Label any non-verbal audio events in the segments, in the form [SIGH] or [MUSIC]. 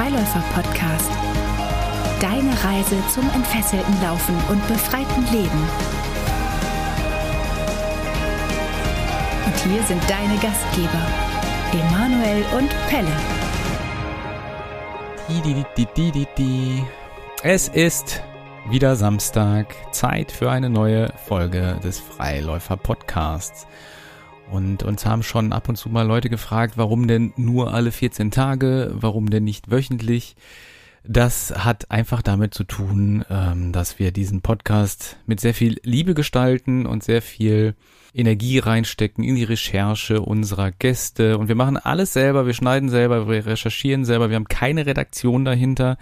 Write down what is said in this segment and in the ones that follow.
Freiläufer-Podcast. Deine Reise zum entfesselten Laufen und befreiten Leben. Und hier sind deine Gastgeber, Emanuel und Pelle. Es ist wieder Samstag, Zeit für eine neue Folge des Freiläufer Podcasts. Und uns haben schon ab und zu mal Leute gefragt, warum denn nur alle 14 Tage, warum denn nicht wöchentlich. Das hat einfach damit zu tun, ähm, dass wir diesen Podcast mit sehr viel Liebe gestalten und sehr viel Energie reinstecken in die Recherche unserer Gäste. Und wir machen alles selber, wir schneiden selber, wir recherchieren selber, wir haben keine Redaktion dahinter.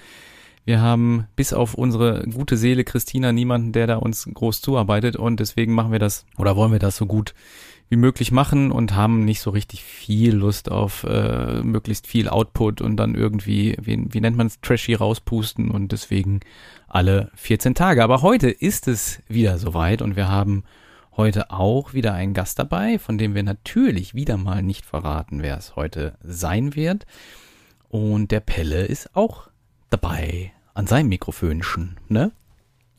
Wir haben bis auf unsere gute Seele Christina niemanden, der da uns groß zuarbeitet und deswegen machen wir das oder wollen wir das so gut wie möglich machen und haben nicht so richtig viel Lust auf äh, möglichst viel Output und dann irgendwie, wie, wie nennt man es, trashy rauspusten und deswegen alle 14 Tage. Aber heute ist es wieder soweit und wir haben heute auch wieder einen Gast dabei, von dem wir natürlich wieder mal nicht verraten, wer es heute sein wird. Und der Pelle ist auch dabei an seinem Mikrofönchen, ne?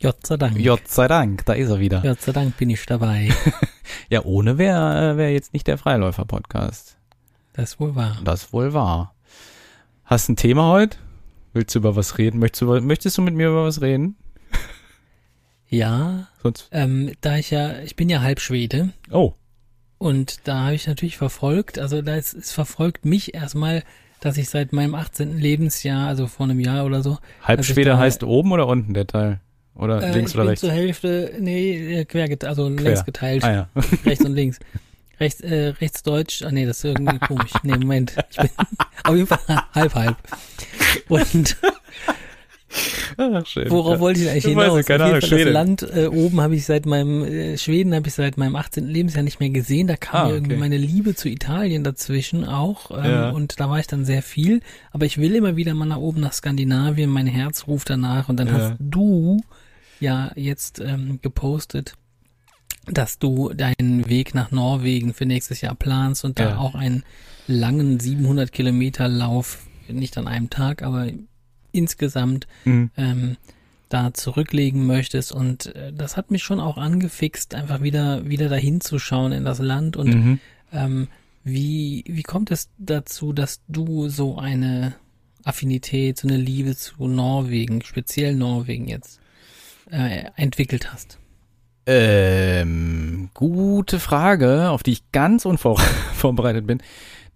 Gott sei Dank. Gott sei Dank, da ist er wieder. Gott sei Dank bin ich dabei. [LAUGHS] ja, ohne wäre wär jetzt nicht der Freiläufer-Podcast. Das wohl wahr. Das wohl wahr. Hast ein Thema heute? Willst du über was reden? Möchtest du, möchtest du mit mir über was reden? [LAUGHS] Ja. Sonst? Ähm, da ich ja, ich bin ja halb Schwede. Oh. Und da habe ich natürlich verfolgt, also da ist, es verfolgt mich erstmal, dass ich seit meinem 18. Lebensjahr, also vor einem Jahr oder so. Halb Schwede heißt oben oder unten der Teil? Oder Äh, links ich oder rechts? zur Hälfte, nee, äh, quer, also längs geteilt. Ah ja. [LAUGHS] Rechts und links. Rechts, äh, rechts Deutsch, ah nee, das ist irgendwie [LAUGHS] komisch. Nee, Moment. Ich bin [LAUGHS] auf jeden Fall halb halb. Und Ach, schön. Worauf ja. wollte ich eigentlich Ich weiß hinaus? nicht, keine Ahnung, Fall Schwede. Das Land äh, oben habe ich seit meinem äh, Schweden habe ich seit meinem 18. Lebensjahr nicht mehr gesehen. Da kam Ah, mir irgendwie okay. meine Liebe zu Italien dazwischen auch ähm, Ja. und da war ich dann sehr viel. Aber ich will immer wieder mal nach oben nach Skandinavien. Mein Herz ruft danach und dann Ja. hast du ja jetzt ähm, gepostet, dass du deinen Weg nach Norwegen für nächstes Jahr planst und da Ja. auch einen langen 700 Kilometer Lauf nicht an einem Tag, aber insgesamt Mhm. ähm, da zurücklegen möchtest. Und äh, das hat mich schon auch angefixt, einfach wieder, wieder dahin zu schauen in das Land. Und Mhm. ähm, wie, wie kommt es dazu, dass du so eine Affinität, so eine Liebe zu Norwegen, speziell Norwegen jetzt, äh, entwickelt hast? Ähm, gute Frage, auf die ich ganz unvorbereitet [LAUGHS] bin.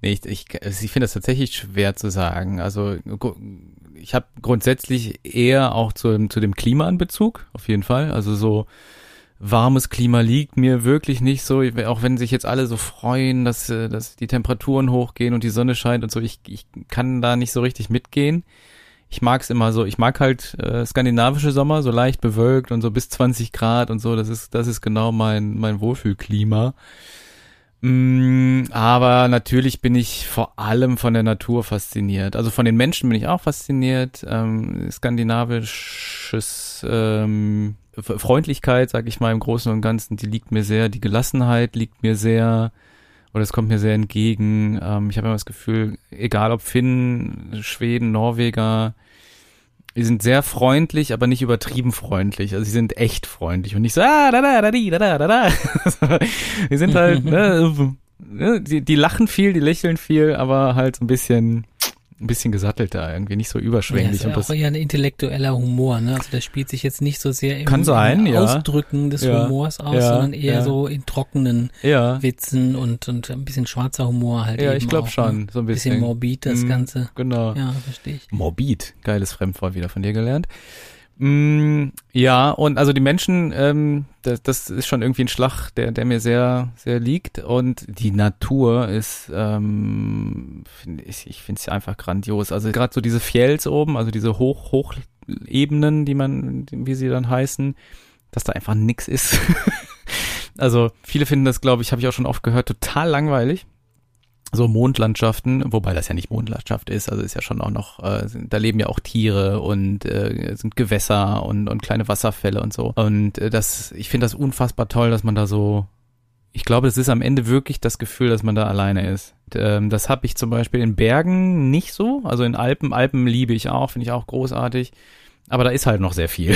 Nee, ich, ich, ich finde das tatsächlich schwer zu sagen. Also ich habe grundsätzlich eher auch zu, zu dem Klima einen Bezug, auf jeden Fall. Also so warmes Klima liegt mir wirklich nicht so, auch wenn sich jetzt alle so freuen, dass, äh, dass die Temperaturen hochgehen und die Sonne scheint und so. Ich, ich kann da nicht so richtig mitgehen. Ich mag es immer so, ich mag halt äh, skandinavische Sommer, so leicht bewölkt und so bis 20 Grad und so, das ist, das ist genau mein, mein Wohlfühlklima. Mm, aber natürlich bin ich vor allem von der Natur fasziniert. Also von den Menschen bin ich auch fasziniert. Ähm, skandinavisches ähm, Freundlichkeit, sag ich mal im Großen und Ganzen, die liegt mir sehr. Die Gelassenheit liegt mir sehr oder es kommt mir sehr entgegen. Ähm, ich habe immer das Gefühl, egal ob Finnen, Schweden, Norweger, die sind sehr freundlich, aber nicht übertrieben freundlich. Also sie sind echt freundlich und nicht so, ah, da, da, da, di, da, da, da, da. [LAUGHS] die sind halt, [LAUGHS] ne, die, die lachen viel, die lächeln viel, aber halt so ein bisschen, ein bisschen gesattelter, irgendwie nicht so Ja, überschwänglich. ist und ja das, auch eher ein intellektueller Humor, ne? Also der spielt sich jetzt nicht so sehr im, Kann sein, im ja. Ausdrücken des Ja, Humors aus, ja, sondern eher ja. so in trockenen ja, Witzen und, und ein bisschen schwarzer Humor halt ja, eben ich glaube auch, schon, Ne? so ein Bisschen bisschen. morbid das Mhm, Ganze. Genau. Ja, verstehe ich. Morbid, geiles Fremdwort wieder von dir gelernt. Mm, ja, und also die Menschen, ähm, das, das ist schon irgendwie ein Schlag, der, der mir sehr, sehr liegt. Und die Natur ist, ähm, find ich, ich finde es einfach grandios. Also gerade so diese Fjells oben, also diese Hoch, Hochebenen, die man, wie sie dann heißen, dass da einfach nix ist. [LAUGHS] also viele finden das, glaube ich, habe ich auch schon oft gehört, total langweilig. So Mondlandschaften, wobei das ja nicht Mondlandschaft ist, also ist ja schon auch noch, äh, da leben ja auch Tiere und äh, sind Gewässer und, und kleine Wasserfälle und so. Und äh, das, ich finde das unfassbar toll, dass man da so ich glaube, es ist am Ende wirklich das Gefühl, dass man da alleine ist. Ähm, das habe ich zum Beispiel in Bergen nicht so. Also in Alpen, Alpen liebe ich auch, finde ich auch großartig. Aber da ist halt noch sehr viel.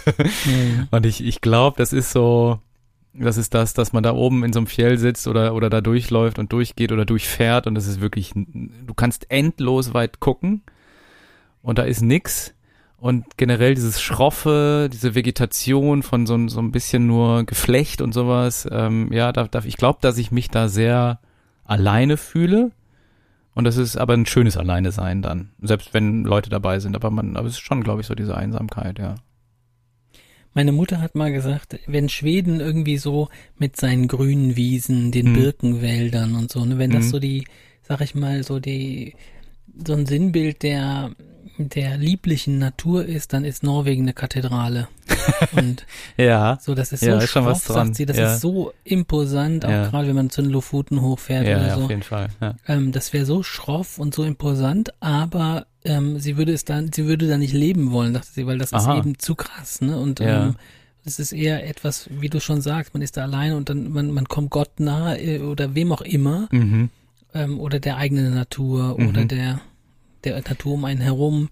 [LAUGHS] mhm. Und ich, ich glaube, das ist so, das ist das, dass man da oben in so einem Fjell sitzt oder, oder da durchläuft und durchgeht oder durchfährt und das ist wirklich, du kannst endlos weit gucken und da ist nix. Und generell dieses Schroffe, diese Vegetation von so, so ein bisschen nur Geflecht und sowas, ähm, ja, da, da, ich glaube, dass ich mich da sehr alleine fühle. Und das ist aber ein schönes Alleine sein dann, selbst wenn Leute dabei sind. Aber man, aber es ist schon, glaube ich, so diese Einsamkeit, ja. Meine Mutter hat mal gesagt, wenn Schweden irgendwie so mit seinen grünen Wiesen, den hm. Birkenwäldern und so, ne, wenn das hm. so die, sag ich mal, so die, so ein Sinnbild der der lieblichen Natur ist, dann ist Norwegen eine Kathedrale. [LAUGHS] Und ja, so, das ist so ja, ist schroff, sagt sie, das ja. ist so imposant, auch ja. gerade wenn man zu den Lofoten hochfährt ja, oder so. auf jeden Fall. Ja. Ähm, das wäre so schroff und so imposant, aber ähm, sie würde es dann, sie würde da nicht leben wollen, dachte sie, weil das Aha. ist eben zu krass, ne? Und ja. ähm, es ist eher etwas, wie du schon sagst, man ist da allein und dann man, man kommt Gott nahe äh, oder wem auch immer mhm. ähm, oder der eigenen Natur mhm. oder der der Natur um einen herum.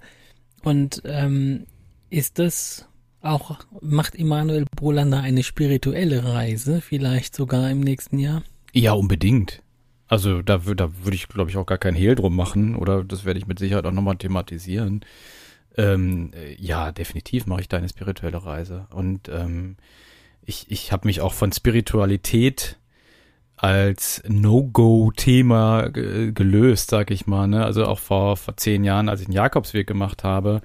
Und ähm, ist das auch, macht Emanuel Brolander eine spirituelle Reise, vielleicht sogar im nächsten Jahr? Ja, unbedingt. Also da, da würde ich, glaube ich, auch gar kein Hehl drum machen oder das werde ich mit Sicherheit auch nochmal thematisieren. Ähm, ja, definitiv mache ich da eine spirituelle Reise. Und ähm, ich, ich habe mich auch von Spiritualität als No-Go-Thema gelöst, sag ich mal. Ne? Also auch vor, vor zehn Jahren, als ich den Jakobsweg gemacht habe.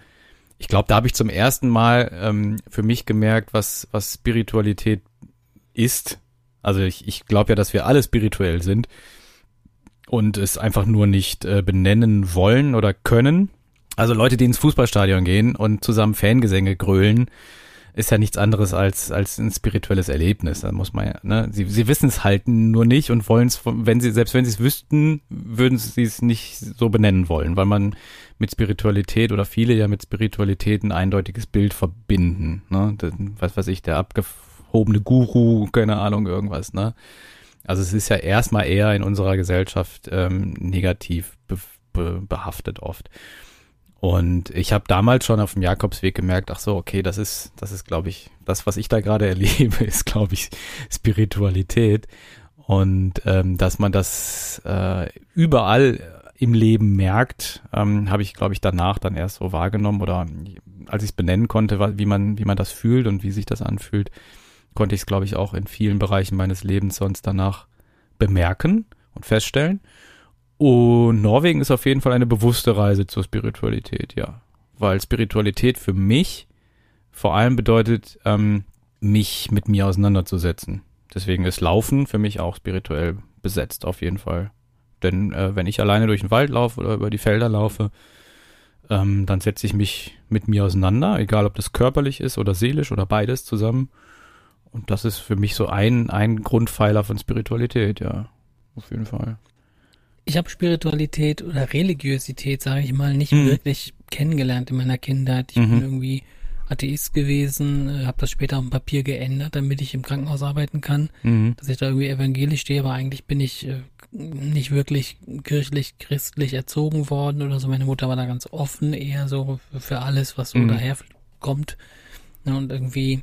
Ich glaube, da habe ich zum ersten Mal ähm, für mich gemerkt, was, was Spiritualität ist. Also ich, ich glaube ja, dass wir alle spirituell sind und es einfach nur nicht äh, benennen wollen oder können. Also Leute, die ins Fußballstadion gehen und zusammen Fangesänge grölen, ist ja nichts anderes als, als ein spirituelles Erlebnis. Da muss man ja, ne? Sie, sie wissen es halt nur nicht und wollen es, wenn sie, selbst wenn sie es wüssten, würden sie es nicht so benennen wollen, weil man mit Spiritualität oder viele ja mit Spiritualität ein eindeutiges Bild verbinden. Ne? Das, was weiß ich, der abgehobene Guru, keine Ahnung, irgendwas, ne? Also es ist ja erstmal eher in unserer Gesellschaft ähm, negativ be be behaftet oft. Und ich habe damals schon auf dem Jakobsweg gemerkt, ach so, okay, das ist, das ist, glaube ich, das, was ich da gerade [LAUGHS] erlebe, ist, glaube ich, Spiritualität. Und ähm, dass man das äh, überall im Leben merkt, ähm, habe ich, glaube ich, danach dann erst so wahrgenommen oder als ich es benennen konnte, wie man, wie man das fühlt und wie sich das anfühlt, konnte ich es, glaube ich, auch in vielen Bereichen meines Lebens sonst danach bemerken und feststellen. Und Norwegen ist auf jeden Fall eine bewusste Reise zur Spiritualität, ja. Weil Spiritualität für mich vor allem bedeutet, ähm, mich mit mir auseinanderzusetzen. Deswegen ist Laufen für mich auch spirituell besetzt, auf jeden Fall. Denn äh, wenn ich alleine durch den Wald laufe oder über die Felder laufe, ähm, dann setze ich mich mit mir auseinander, egal ob das körperlich ist oder seelisch oder beides zusammen. Und das ist für mich so ein, ein Grundpfeiler von Spiritualität, ja. Auf jeden Fall ich habe Spiritualität oder Religiosität, sage ich mal, nicht mhm. wirklich kennengelernt in meiner Kindheit. Ich mhm. bin irgendwie Atheist gewesen, äh, habe das später auf dem Papier geändert, damit ich im Krankenhaus arbeiten kann, mhm. dass ich da irgendwie evangelisch stehe, aber eigentlich bin ich äh, nicht wirklich kirchlich, christlich erzogen worden oder so. Meine Mutter war da ganz offen, eher so für alles, was so mhm. daherkommt. Und irgendwie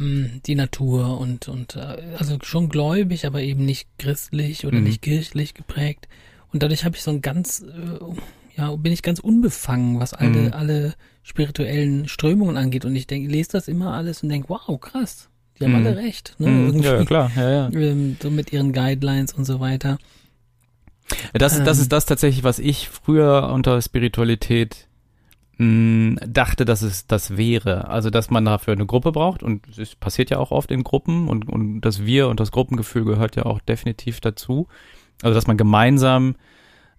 Mm, die Natur und, und äh, also schon gläubig, aber eben nicht christlich oder mhm. nicht kirchlich geprägt. Und dadurch habe ich so ein ganz, äh, ja, bin ich ganz unbefangen, was alle, mhm. alle spirituellen Strömungen angeht. Und ich denke, lese das immer alles und denke, wow, krass, die haben mhm. alle recht. Ne? Mhm. Ja, klar, ja, ja. Ähm, so mit ihren Guidelines und so weiter. Das, ähm, das ist das tatsächlich, was ich früher unter Spiritualität mh, dachte, dass es das wäre. Also, dass man dafür eine Gruppe braucht und es passiert ja auch oft in Gruppen und, und das Wir und das Gruppengefühl gehört ja auch definitiv dazu. Also, dass man gemeinsam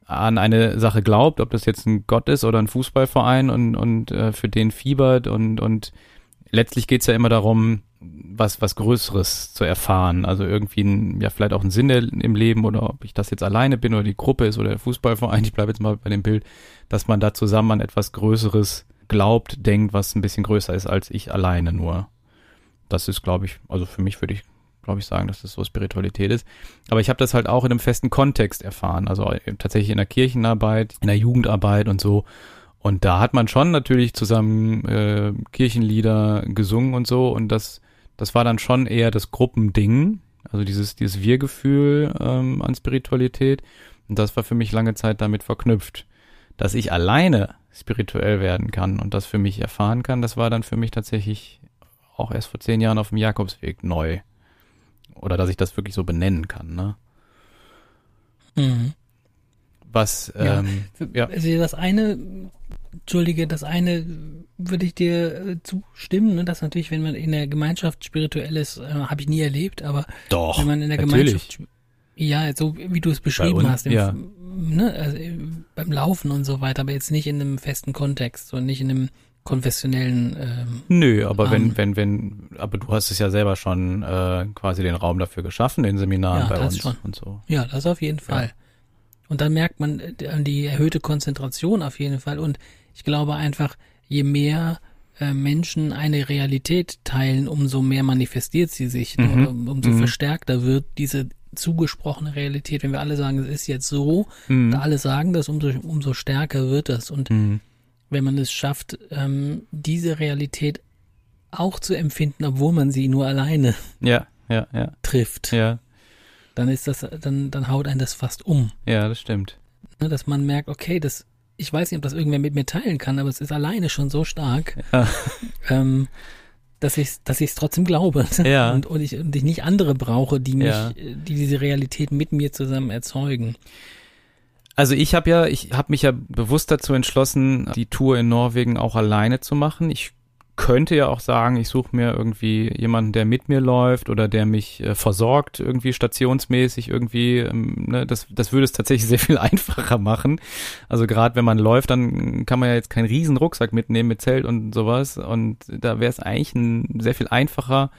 an eine Sache glaubt, ob das jetzt ein Gott ist oder ein Fußballverein und, und äh, für den fiebert und, und letztlich geht's ja immer darum, was, was Größeres zu erfahren. Also irgendwie ein, ja, vielleicht auch ein Sinn im Leben oder ob ich das jetzt alleine bin oder die Gruppe ist oder der Fußballverein. [LAUGHS] Ich bleibe jetzt mal bei dem Bild, dass man da zusammen an etwas Größeres glaubt, denkt, was ein bisschen größer ist als ich alleine nur. Das ist, glaube ich, also für mich würde ich glaube ich, sagen, dass das so Spiritualität ist. Aber ich habe das halt auch in einem festen Kontext erfahren, also tatsächlich in der Kirchenarbeit, in der Jugendarbeit und so. Und da hat man schon natürlich zusammen äh, Kirchenlieder gesungen und so. Und das, das war dann schon eher das Gruppending, also dieses, dieses Wir-Gefühl ähm, an Spiritualität. Und das war für mich lange Zeit damit verknüpft. Dass ich alleine spirituell werden kann und das für mich erfahren kann, das war dann für mich tatsächlich auch erst vor zehn Jahren auf dem Jakobsweg neu. Oder dass ich das wirklich so benennen kann, ne? Mhm. Was, ähm, ja. Also das eine, Entschuldige, das eine würde ich dir äh, zustimmen, ne? dass natürlich, wenn man in der Gemeinschaft spirituell ist, äh, habe ich nie erlebt, aber Doch, wenn man in der natürlich. Gemeinschaft ja, so wie du es beschrieben uns, hast, im, ja. ne, also beim Laufen und so weiter, aber jetzt nicht in einem festen Kontext und nicht in einem konfessionellen. Ähm, Nö, aber Rahmen. wenn, wenn, wenn, aber du hast es ja selber schon äh, quasi den Raum dafür geschaffen, in Seminaren Ja, bei uns schon. und so. Ja, das auf jeden Fall. Und dann merkt man äh, die erhöhte Konzentration auf jeden Fall. Und ich glaube einfach, je mehr äh, Menschen eine Realität teilen, umso mehr manifestiert sie sich, ne? Mhm. Oder umso Mhm. verstärkter wird diese zugesprochene Realität. Wenn wir alle sagen, es ist jetzt so, Mhm. alle sagen das, umso, umso stärker wird das. Und Mhm. Wenn man es schafft, ähm, diese Realität auch zu empfinden, obwohl man sie nur alleine Ja, ja, ja, trifft, ja, dann ist das, dann, dann haut einen das fast um. ja, das stimmt. Ne, dass man merkt, okay, das, ich weiß nicht, ob das irgendwer mit mir teilen kann, aber es ist alleine schon so stark, Ja. [LAUGHS] ähm, dass ich dass ich es trotzdem glaube [LAUGHS] Ja. und, und, ich, und ich nicht andere brauche, die mich, Ja. die diese Realität mit mir zusammen erzeugen. Also ich habe ja, ich habe mich ja bewusst dazu entschlossen, die Tour in Norwegen auch alleine zu machen. Ich könnte ja auch sagen, ich suche mir irgendwie jemanden, der mit mir läuft oder der mich äh, versorgt, irgendwie stationsmäßig irgendwie. Ähm, ne, das, das würde es tatsächlich [LAUGHS] sehr viel einfacher machen. Also gerade wenn man läuft, dann kann man ja jetzt keinen riesen Rucksack mitnehmen mit Zelt und sowas. Und da wäre es eigentlich ein sehr viel einfacher,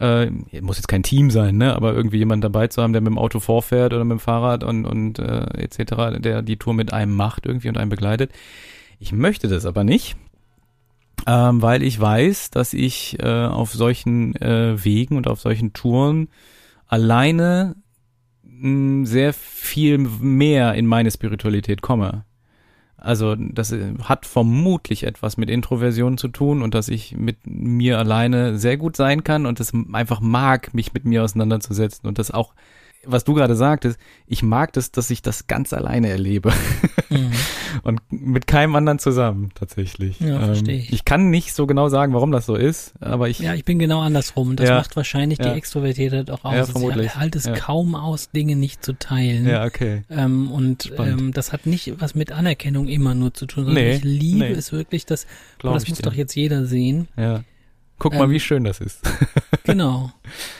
äh, muss jetzt kein Team sein, ne, aber irgendwie jemand dabei zu haben, der mit dem Auto vorfährt oder mit dem Fahrrad und, und äh, etc., der die Tour mit einem macht irgendwie und einen begleitet. Ich möchte das aber nicht, ähm, weil ich weiß, dass ich äh, auf solchen äh, Wegen und auf solchen Touren alleine mh, sehr viel mehr in meine Spiritualität komme. Also das äh, hat vermutlich etwas mit Introversion zu tun und dass ich mit mir alleine sehr gut sein kann und es einfach mag, mich mit mir auseinanderzusetzen und das auch, was du gerade sagtest, ich mag das, dass ich das ganz alleine erlebe Mhm. [LAUGHS] und mit keinem anderen zusammen tatsächlich. Ähm, Ja, verstehe ich. Ich kann nicht so genau sagen, warum das so ist, aber ich Ja, ich bin genau andersrum. Das Ja. macht wahrscheinlich Ja. die Extrovertiertheit auch aus. Ja, Ich vermutlich. halte es Ja. kaum aus, Dinge nicht zu teilen. ja okay. Ähm, und Spannend. ähm, das hat nicht was mit Anerkennung immer nur zu tun, sondern Nee, ich liebe nee. es wirklich, dass, Glaub das ich muss dir. doch jetzt jeder sehen. Ja. Guck mal, Ähm, wie schön das ist. [LAUGHS] Genau.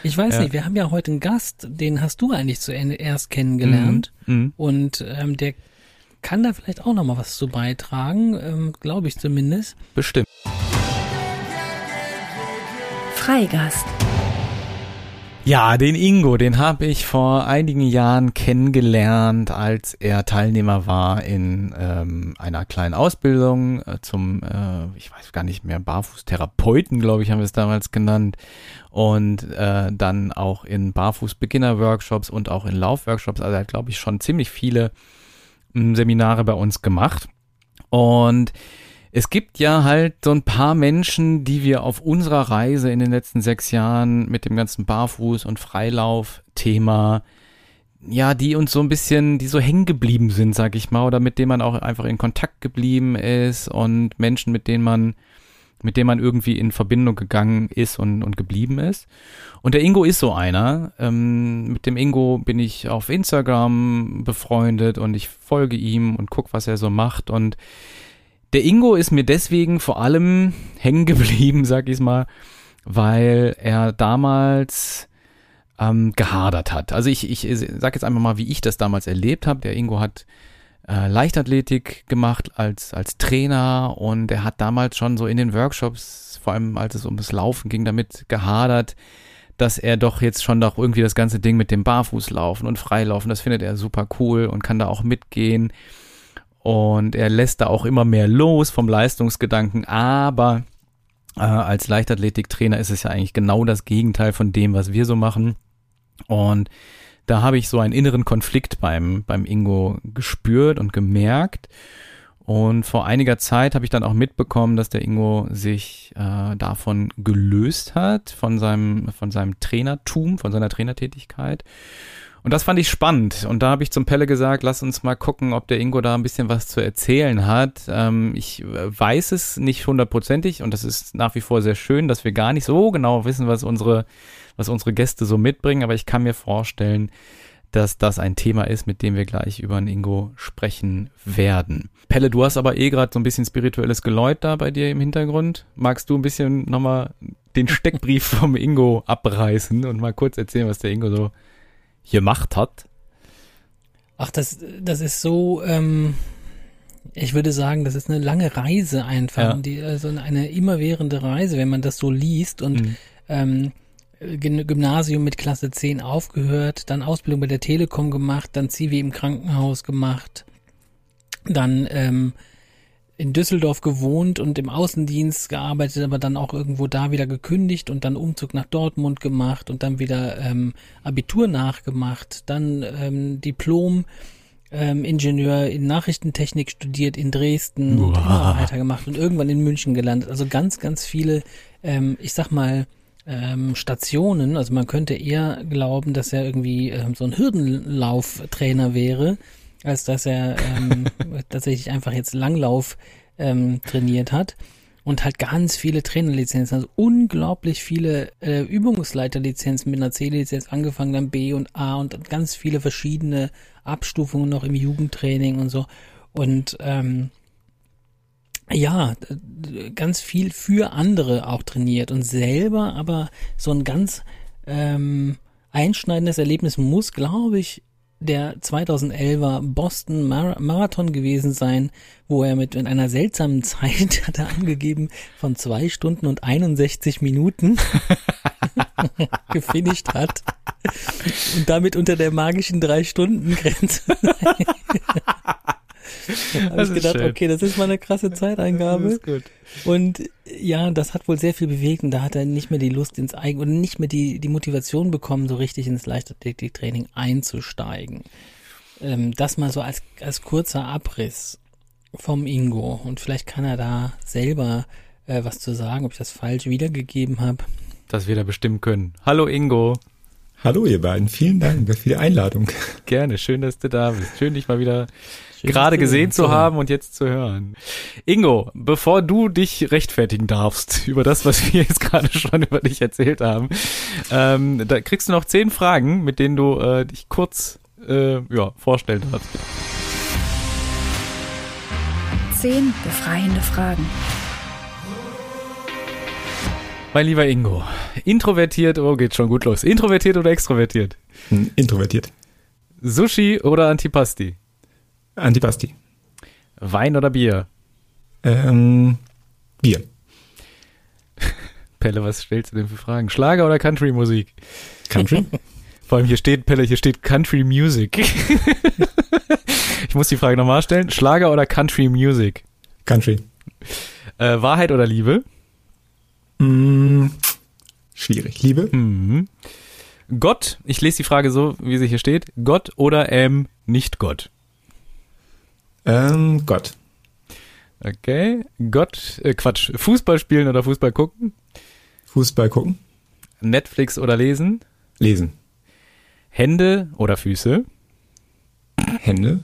Ich weiß Ja. nicht, wir haben ja heute einen Gast, den hast du eigentlich zuerst kennengelernt Mhm. und ähm, der kann da vielleicht auch noch mal was zu beitragen, ähm, glaube ich zumindest. Bestimmt. Freigast. Ja, den Ingo, den habe ich vor einigen Jahren kennengelernt, als er Teilnehmer war in ähm, einer kleinen Ausbildung äh, zum, äh, ich weiß gar nicht mehr, Barfußtherapeuten, glaube ich, haben wir es damals genannt. Und äh, dann auch in Barfuß-Beginner-Workshops und auch in Laufworkshops. Also er hat, glaube ich, schon ziemlich viele m, Seminare bei uns gemacht. Und es gibt ja halt so ein paar Menschen, die wir auf unserer Reise in den letzten sechs Jahren mit dem ganzen Barfuß- und Freilauf-Thema, ja, die uns so ein bisschen, die so hängen geblieben sind, sag ich mal, oder mit denen man auch einfach in Kontakt geblieben ist und Menschen, mit denen man, mit denen man irgendwie in Verbindung gegangen ist und, und geblieben ist. Und der Ingo ist so einer. Ähm, mit dem Ingo bin ich auf Instagram befreundet und ich folge ihm und guck, was er so macht und der Ingo ist mir deswegen vor allem hängen geblieben, [LAUGHS] sag ich mal, weil er damals ähm, gehadert hat. Also ich, ich sag jetzt einfach mal, wie ich das damals erlebt habe. Der Ingo hat äh, Leichtathletik gemacht als, als Trainer und er hat damals schon so in den Workshops, vor allem als es um das Laufen ging, damit gehadert, dass er doch jetzt schon doch irgendwie das ganze Ding mit dem Barfußlaufen und Freilaufen, das findet er super cool und kann da auch mitgehen. Und er lässt da auch immer mehr los vom Leistungsgedanken, aber Äh, als Leichtathletiktrainer ist es ja eigentlich genau das Gegenteil von dem, was wir so machen. Und da habe ich so einen inneren Konflikt beim, beim Ingo gespürt und gemerkt. Und vor einiger Zeit habe ich dann auch mitbekommen, dass der Ingo sich äh, davon gelöst hat, von seinem, von seinem Trainertum, von seiner Trainertätigkeit. Und das fand ich spannend. Und da habe ich zum Pelle gesagt, lass uns mal gucken, ob der Ingo da ein bisschen was zu erzählen hat. Ähm, ich weiß es nicht hundertprozentig und das ist nach wie vor sehr schön, dass wir gar nicht so genau wissen, was unsere, was unsere Gäste so mitbringen. Aber ich kann mir vorstellen, dass das ein Thema ist, mit dem wir gleich über den Ingo sprechen werden. Pelle, du hast aber eh gerade so ein bisschen spirituelles Geläut da bei dir im Hintergrund. Magst du ein bisschen nochmal den Steckbrief vom Ingo abreißen und mal kurz erzählen, was der Ingo so gemacht hat? Ach, das, das ist so, ähm, ich würde sagen, das ist eine lange Reise einfach. Ja. Die, also eine immerwährende Reise, wenn man das so liest und Mhm. ähm, Gym- Gymnasium mit Klasse 10 aufgehört, dann Ausbildung bei der Telekom gemacht, dann Zivi im Krankenhaus gemacht, dann ähm, in Düsseldorf gewohnt und im Außendienst gearbeitet, aber dann auch irgendwo da wieder gekündigt und dann Umzug nach Dortmund gemacht und dann wieder ähm, Abitur nachgemacht, dann ähm, Diplom ähm, Ingenieur in Nachrichtentechnik studiert in Dresden und Wow. immer weitergemacht und irgendwann in München gelandet. Also ganz, ganz viele, ähm, ich sag mal, ähm, Stationen. Also man könnte eher glauben, dass er irgendwie ähm, so ein Hürdenlauftrainer wäre, als dass er ähm, [LAUGHS] tatsächlich einfach jetzt Langlauf ähm, trainiert hat. Und halt ganz viele Trainerlizenzen, also unglaublich viele äh, Übungsleiterlizenzen mit einer C-Lizenz angefangen, dann B und A und ganz viele verschiedene Abstufungen noch im Jugendtraining und so. Und ähm, ja, ganz viel für andere auch trainiert und selber aber so ein ganz ähm, einschneidendes Erlebnis muss, glaube ich, der 2011er Boston Mar Marathon gewesen sein, wo er mit in einer seltsamen [LAUGHS] Zeit hat er angegeben von zwei Stunden und 61 Minuten [LAUGHS] gefinisht hat und damit unter der magischen drei Stunden Grenze. [LAUGHS] habe ich gedacht, schön. okay, das ist mal eine krasse Zeiteingabe. gut. Und ja, das hat wohl sehr viel bewegt und da hat er nicht mehr die Lust ins Eigen oder nicht mehr die, die Motivation bekommen, so richtig ins Leichtathletiktraining einzusteigen. Ähm, das mal so als, als kurzer Abriss vom Ingo. Und vielleicht kann er da selber äh, was zu sagen, ob ich das falsch wiedergegeben habe. Das wir da bestimmen können. Hallo Ingo. Hallo ihr beiden, vielen Dank für die Einladung. Gerne, schön, dass du da bist. Schön, dich mal wieder gerade gesehen zu haben und jetzt zu hören. Ingo, bevor du dich rechtfertigen darfst [LAUGHS] über das, was wir jetzt gerade schon über dich erzählt haben, ähm, da kriegst du noch zehn Fragen, mit denen du äh, dich kurz äh, ja, vorstellen darfst. Zehn befreiende Fragen. Mein lieber Ingo, introvertiert, oh geht schon gut los. Introvertiert oder extrovertiert? Hm, Introvertiert. Sushi oder Antipasti? Antipasti. Wein oder Bier? Ähm, Bier. [LAUGHS] Pelle, was stellst du denn für Fragen? Schlager oder Country-Musik? Country. [LAUGHS] Vor allem hier steht, Pelle, hier steht Country Music. [LAUGHS] ich muss die Frage nochmal stellen. Schlager oder Country Music? Country. Äh, Wahrheit oder Liebe? Hm, schwierig. Liebe. Mhm. Gott, ich lese die Frage so, wie sie hier steht. Gott oder ähm, nicht Gott? Ähm, Gott. Okay. Gott, äh, Quatsch. Fußball spielen oder Fußball gucken? Fußball gucken. Netflix oder lesen? Lesen. Hände oder Füße? Hände.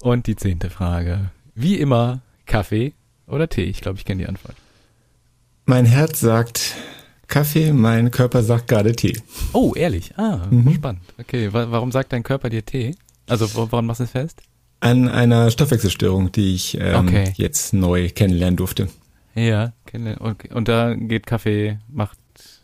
Und die zehnte Frage. Wie immer, Kaffee oder Tee? Ich glaube, ich kenne die Antwort. Mein Herz sagt Kaffee, mein Körper sagt gerade Tee. Oh, ehrlich? Ah, Mhm. spannend. Okay, wa warum sagt dein Körper dir Tee? Also, wo- woran machst du es fest? An einer Stoffwechselstörung, die ich ähm, Okay. jetzt neu kennenlernen durfte. Ja. Okay. Und da geht Kaffee, macht,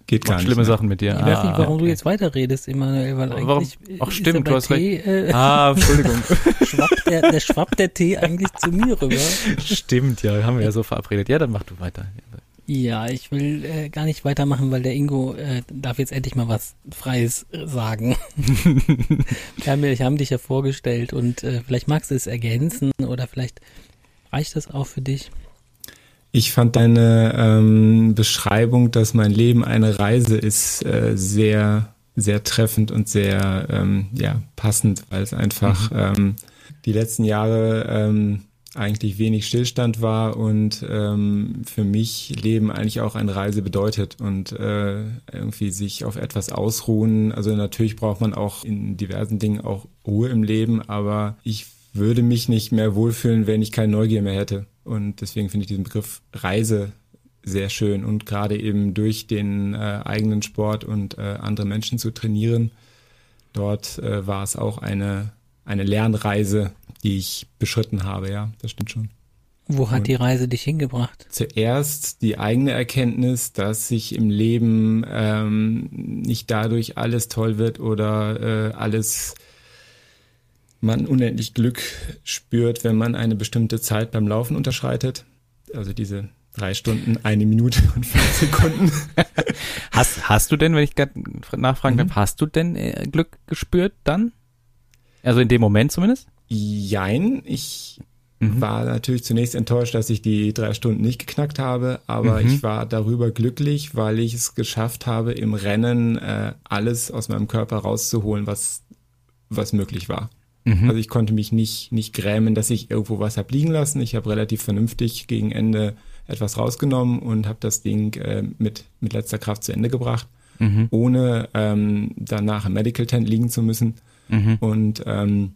Geht gar macht nicht. schlimme ne? Sachen mit dir. Ich weiß nicht, warum du okay. jetzt weiterredest, Emanuel, weil Warum? eigentlich Ach, ist stimmt, du hast Tee, Äh, Ah, Entschuldigung. [LAUGHS] schwappt der, der schwappt der Tee eigentlich zu mir rüber. Stimmt, ja, haben wir ja so verabredet. Ja, dann mach du weiter. Ja, ich will äh, gar nicht weitermachen, weil der Ingo äh, darf jetzt endlich mal was Freies äh, sagen. [LAUGHS] wir, haben, wir haben dich ja vorgestellt und äh, vielleicht magst du es ergänzen oder vielleicht reicht das auch für dich. Ich fand deine ähm, Beschreibung, dass mein Leben eine Reise ist, äh, sehr, sehr treffend und sehr ähm, ja, passend, weil es einfach mhm. ähm, die letzten Jahre ähm, eigentlich wenig Stillstand war und ähm, für mich Leben eigentlich auch eine Reise bedeutet und äh, irgendwie sich auf etwas ausruhen. Also natürlich braucht man auch in diversen Dingen auch Ruhe im Leben, aber ich würde mich nicht mehr wohlfühlen, wenn ich keine Neugier mehr hätte. Und deswegen finde ich diesen Begriff Reise sehr schön und gerade eben durch den äh, eigenen Sport und äh, andere Menschen zu trainieren. Dort äh, war es auch eine, eine Lernreise, die ich beschritten habe, ja, das stimmt schon. Wo hat und die Reise dich hingebracht? Zuerst die eigene Erkenntnis, dass sich im Leben ähm, nicht dadurch alles toll wird oder äh, alles man unendlich Glück spürt, wenn man eine bestimmte Zeit beim Laufen unterschreitet. Also diese drei Stunden, eine Minute und fünf Sekunden. [LAUGHS] hast, hast du denn, wenn ich gerade nachfragen mhm. darf, hast du denn äh, Glück gespürt dann? Also in dem Moment zumindest? Jein, ich mhm. war natürlich zunächst enttäuscht, dass ich die drei Stunden nicht geknackt habe, aber mhm. ich war darüber glücklich, weil ich es geschafft habe, im Rennen äh, alles aus meinem Körper rauszuholen, was, was möglich war. Mhm. Also ich konnte mich nicht, nicht grämen, dass ich irgendwo was hab liegen lassen. Ich habe relativ vernünftig gegen Ende etwas rausgenommen und habe das Ding äh, mit, mit letzter Kraft zu Ende gebracht, mhm. ohne ähm, danach im Medical Tent liegen zu müssen. Mhm. Und ähm,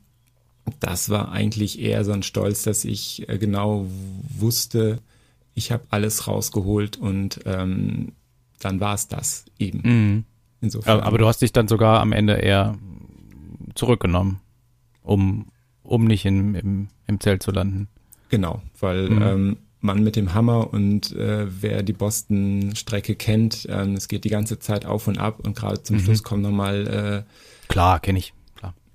das war eigentlich eher so ein Stolz, dass ich äh, genau wusste, ich habe alles rausgeholt und ähm, dann war es das eben. Mhm. Insofern. Aber, aber, du hast dich dann sogar am Ende eher zurückgenommen, um, um nicht in, im, im Zelt zu landen. Genau, weil mhm. ähm, man mit dem Hammer und äh, wer die Boston-Strecke kennt, ähm, es geht die ganze Zeit auf und ab und gerade zum mhm. Schluss kommt nochmal äh, Klar, kenne ich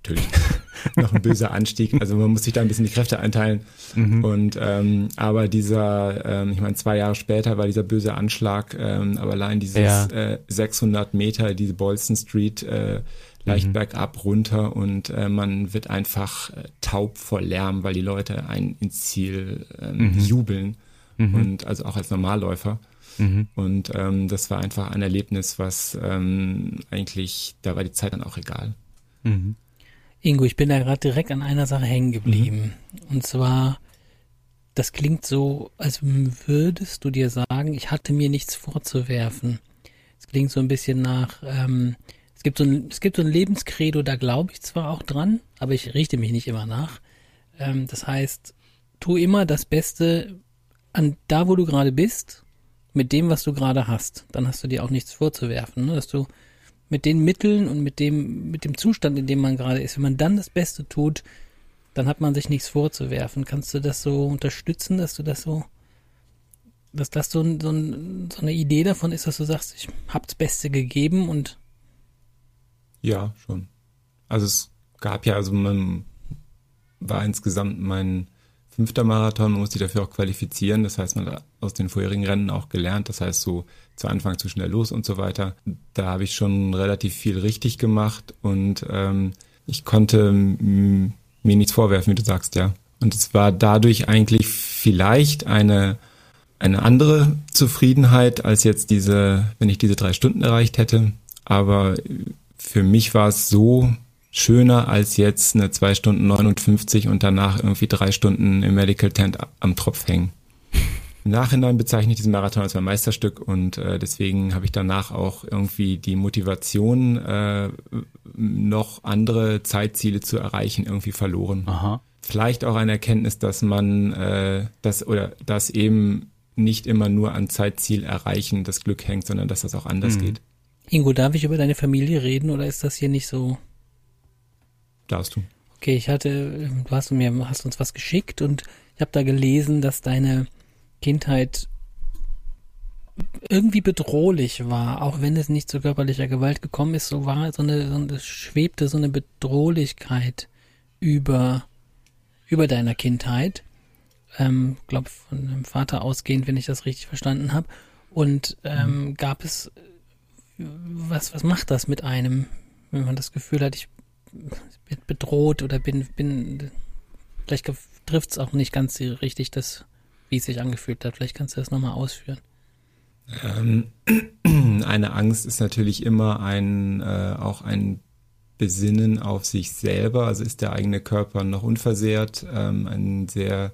natürlich [LAUGHS] noch ein böser Anstieg. Also man muss sich da ein bisschen die Kräfte einteilen. Mhm. Und ähm, aber dieser, ähm, ich meine, zwei Jahre später war dieser böse Anschlag, ähm, aber allein dieses ja. äh, 600 Meter, diese Bolston Street, äh, leicht mhm. bergab runter und äh, man wird einfach äh, taub vor Lärm, weil die Leute ein ins Ziel ähm, mhm. jubeln mhm. und also auch als Normalläufer. Mhm. Und ähm, das war einfach ein Erlebnis, was ähm, eigentlich, da war die Zeit dann auch egal. Mhm. Ingo, ich bin da gerade direkt an einer Sache hängen geblieben. Mhm. Und zwar, das klingt so, als würdest du dir sagen, ich hatte mir nichts vorzuwerfen. Es klingt so ein bisschen nach, ähm, es gibt so ein, es gibt so ein Lebenskredo, da glaube ich zwar auch dran, aber ich richte mich nicht immer nach. Ähm, das heißt, tu immer das Beste an da, wo du gerade bist, mit dem, was du gerade hast. Dann hast du dir auch nichts vorzuwerfen, ne? dass du mit den Mitteln und mit dem, mit dem Zustand, in dem man gerade ist, wenn man dann das Beste tut, dann hat man sich nichts vorzuwerfen. Kannst du das so unterstützen, dass du das so, dass das so, so, so eine Idee davon ist, dass du sagst, ich hab's Beste gegeben und ja, schon. Also es gab ja, also man war insgesamt mein fünfter Marathon, man muss sich dafür auch qualifizieren. Das heißt, man hat aus den vorherigen Rennen auch gelernt. Das heißt, so zu Anfang zu schnell los und so weiter. Da habe ich schon relativ viel richtig gemacht und ähm, ich konnte mir nichts vorwerfen, wie du sagst, ja. Und es war dadurch eigentlich vielleicht eine eine andere Zufriedenheit als jetzt diese, wenn ich diese drei Stunden erreicht hätte. Aber für mich war es so schöner als jetzt eine zwei Stunden 59 und danach irgendwie drei Stunden im Medical Tent am Tropf hängen. Im Nachhinein bezeichne ich diesen Marathon als mein Meisterstück und äh, deswegen habe ich danach auch irgendwie die Motivation, äh, noch andere Zeitziele zu erreichen, irgendwie verloren. Aha. Vielleicht auch eine Erkenntnis, dass man äh, das oder dass eben nicht immer nur an Zeitziel erreichen das Glück hängt, sondern dass das auch anders mhm. geht. Ingo, darf ich über deine Familie reden oder ist das hier nicht so darfst du. Okay, ich hatte, du hast mir, hast uns was geschickt und ich habe da gelesen, dass deine Kindheit irgendwie bedrohlich war, auch wenn es nicht zu körperlicher Gewalt gekommen ist, so war so eine, so eine schwebte so eine Bedrohlichkeit über über deiner Kindheit. Ähm, glaube von dem Vater ausgehend, wenn ich das richtig verstanden habe. Und ähm, mhm. gab es was was macht das mit einem, wenn man das Gefühl hat, ich bin bedroht oder bin, bin, vielleicht trifft es auch nicht ganz richtig das wie es sich angefühlt hat. Vielleicht kannst du das nochmal ausführen. Ähm, [CLEARS THROAT] eine Angst ist natürlich immer ein, äh, auch ein Besinnen auf sich selber. Also ist der eigene Körper noch unversehrt. Ähm, ein sehr,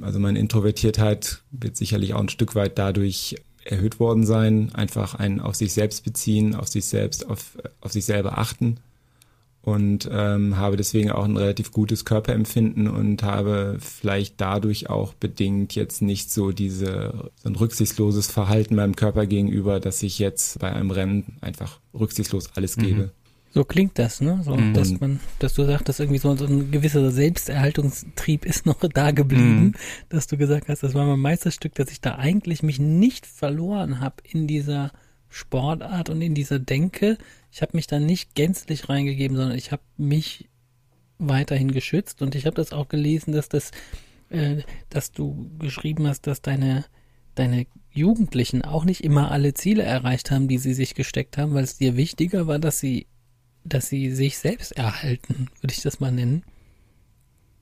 also meine Introvertiertheit wird sicherlich auch ein Stück weit dadurch erhöht worden sein. Einfach ein auf sich selbst beziehen, auf sich selbst, auf, auf sich selber achten und ähm, habe deswegen auch ein relativ gutes Körperempfinden und habe vielleicht dadurch auch bedingt jetzt nicht so diese so ein rücksichtsloses Verhalten meinem Körper gegenüber, dass ich jetzt bei einem Rennen einfach rücksichtslos alles gebe. Mhm. So klingt das, ne? So, mhm. dass man, dass du sagst, dass irgendwie so, so ein gewisser Selbsterhaltungstrieb [LAUGHS] ist noch da geblieben, mhm. dass du gesagt hast, das war mein Meisterstück, dass ich da eigentlich mich nicht verloren habe in dieser Sportart und in dieser Denke. Ich habe mich da nicht gänzlich reingegeben, sondern ich habe mich weiterhin geschützt und ich habe das auch gelesen, dass das, äh, dass du geschrieben hast, dass deine deine Jugendlichen auch nicht immer alle Ziele erreicht haben, die sie sich gesteckt haben, weil es dir wichtiger war, dass sie, dass sie sich selbst erhalten, würde ich das mal nennen.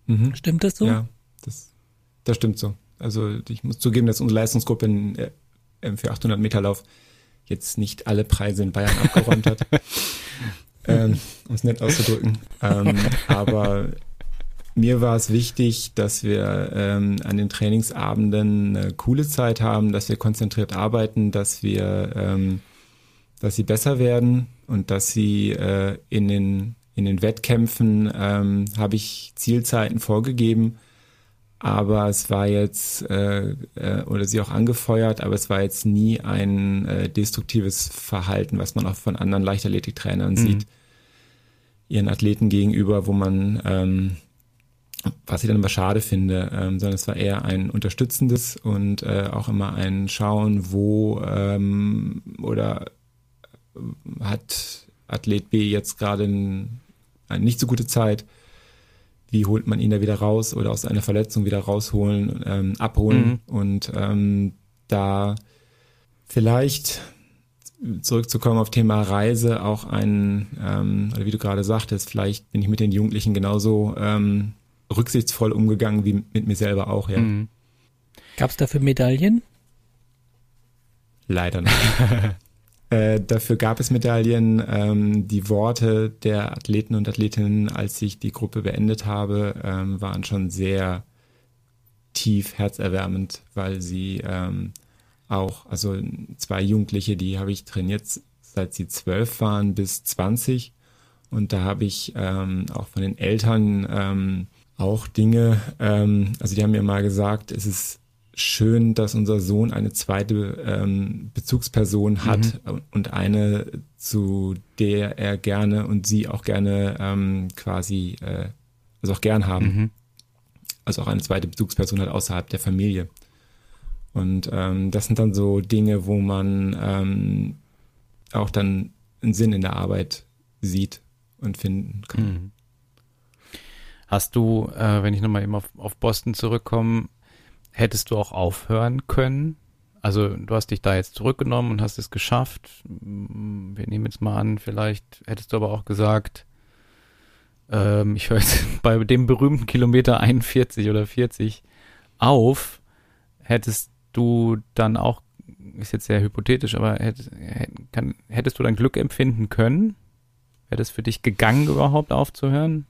Mhm. Stimmt das so? Ja, das, das stimmt so. Also ich muss zugeben, dass unsere Leistungsgruppe in, äh, für 800 Meter Lauf jetzt nicht alle Preise in Bayern abgeräumt hat, [LAUGHS] ähm, um es nett auszudrücken. Ähm, aber mir war es wichtig, dass wir ähm, an den Trainingsabenden eine coole Zeit haben, dass wir konzentriert arbeiten, dass wir, ähm, dass sie besser werden und dass sie äh, in den in den Wettkämpfen ähm, habe ich Zielzeiten vorgegeben aber es war jetzt, äh, äh, oder sie auch angefeuert, aber es war jetzt nie ein äh, destruktives Verhalten, was man auch von anderen Leichtathletiktrainern mhm. sieht, ihren Athleten gegenüber, wo man, ähm, was ich dann immer schade finde, ähm, sondern es war eher ein unterstützendes und äh, auch immer ein Schauen, wo ähm, oder hat Athlet B jetzt gerade ein, eine nicht so gute Zeit, wie holt man ihn da wieder raus oder aus einer Verletzung wieder rausholen, ähm, abholen mhm. und ähm, da vielleicht zurückzukommen auf Thema Reise auch ein, ähm, oder wie du gerade sagtest, vielleicht bin ich mit den Jugendlichen genauso ähm, rücksichtsvoll umgegangen wie mit mir selber auch, ja. Mhm. Gab es dafür Medaillen? Leider nicht. [LAUGHS] Äh, dafür gab es Medaillen. Ähm, die Worte der Athleten und Athletinnen, als ich die Gruppe beendet habe, ähm, waren schon sehr tief herzerwärmend, weil sie ähm, auch, also zwei Jugendliche, die habe ich trainiert, seit sie zwölf waren bis zwanzig. Und da habe ich ähm, auch von den Eltern ähm, auch Dinge, ähm, also die haben mir mal gesagt, es ist schön, dass unser Sohn eine zweite ähm, Bezugsperson hat mhm. und eine, zu der er gerne und sie auch gerne ähm, quasi, äh, also auch gern haben. Mhm. Also auch eine zweite Bezugsperson hat außerhalb der Familie. Und ähm, das sind dann so Dinge, wo man ähm, auch dann einen Sinn in der Arbeit sieht und finden kann. Mhm. Hast du, äh, wenn ich nochmal eben auf, auf Boston zurückkomme, hättest du auch aufhören können? Also du hast dich da jetzt zurückgenommen und hast es geschafft. Wir nehmen jetzt mal an, vielleicht hättest du aber auch gesagt, ähm, ich höre jetzt [LAUGHS] bei dem berühmten Kilometer 41 oder 40 auf. Hättest du dann auch, ist jetzt sehr hypothetisch, aber hättest, hättest du dann Glück empfinden können? Wäre das für dich gegangen, überhaupt aufzuhören?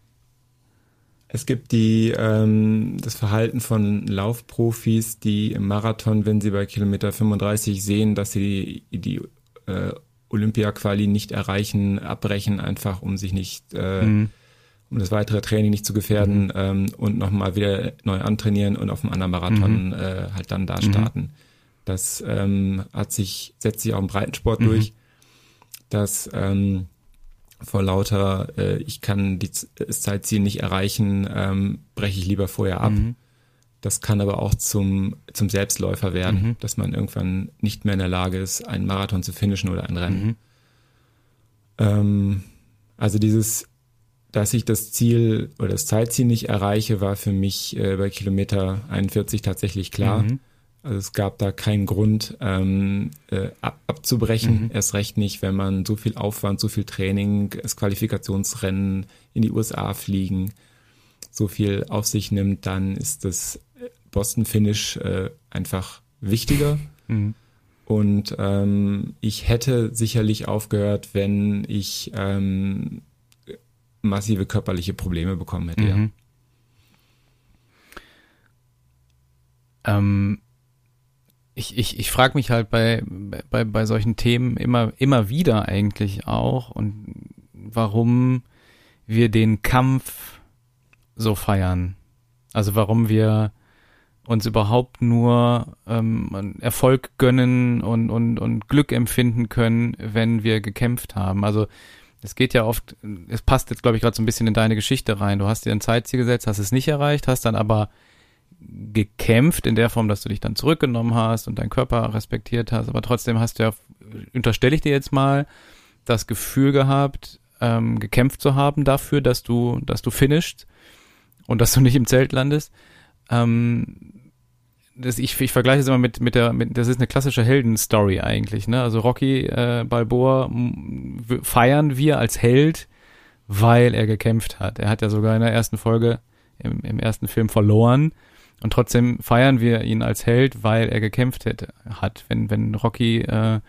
Es gibt die, ähm, das Verhalten von Laufprofis, die im Marathon, wenn sie bei Kilometer 35 sehen, dass sie die, die äh, Olympia-Quali nicht erreichen, abbrechen, einfach um sich nicht, äh, mhm. um das weitere Training nicht zu gefährden mhm. ähm, und nochmal wieder neu antrainieren und auf einem anderen Marathon mhm. äh, halt dann da starten. Das ähm, hat sich, setzt sich auch im Breitensport mhm. durch, dass ähm, vor lauter, äh, ich kann die, das Zeitziel nicht erreichen, ähm, breche ich lieber vorher ab. Mhm. Das kann aber auch zum, zum Selbstläufer werden, mhm. dass man irgendwann nicht mehr in der Lage ist, einen Marathon zu finishen oder ein Rennen. Mhm. Ähm, also dieses, dass ich das Ziel oder das Zeitziel nicht erreiche, war für mich äh, bei Kilometer 41 tatsächlich klar. Also es gab da keinen Grund ähm, äh, ab, abzubrechen, mhm. erst recht nicht, wenn man so viel Aufwand, so viel Training, das Qualifikationsrennen in die USA fliegen, so viel auf sich nimmt, dann ist das Boston Finish äh, einfach wichtiger. Mhm. Und ähm, ich hätte sicherlich aufgehört, wenn ich ähm, massive körperliche Probleme bekommen hätte. Mhm. Ja. Ähm, ich, ich, ich frage mich halt bei, bei, bei solchen Themen immer, immer wieder eigentlich auch und warum wir den Kampf so feiern. Also warum wir uns überhaupt nur ähm, Erfolg gönnen und, und, und Glück empfinden können, wenn wir gekämpft haben. Also es geht ja oft, es passt jetzt, glaube ich, gerade so ein bisschen in deine Geschichte rein. Du hast dir ein Zeitziel gesetzt, hast es nicht erreicht, hast dann aber gekämpft in der Form, dass du dich dann zurückgenommen hast und deinen Körper respektiert hast, aber trotzdem hast du ja, unterstelle ich dir jetzt mal, das Gefühl gehabt, ähm, gekämpft zu haben dafür, dass du, dass du finishst und dass du nicht im Zelt landest. Ähm, das, ich, ich vergleiche es immer mit, mit der, mit, das ist eine klassische Heldenstory eigentlich, ne? Also Rocky äh, Balboa feiern wir als Held, weil er gekämpft hat. Er hat ja sogar in der ersten Folge im, im ersten Film verloren und trotzdem feiern wir ihn als Held, weil er gekämpft hätte, hat. Wenn, wenn Rocky äh,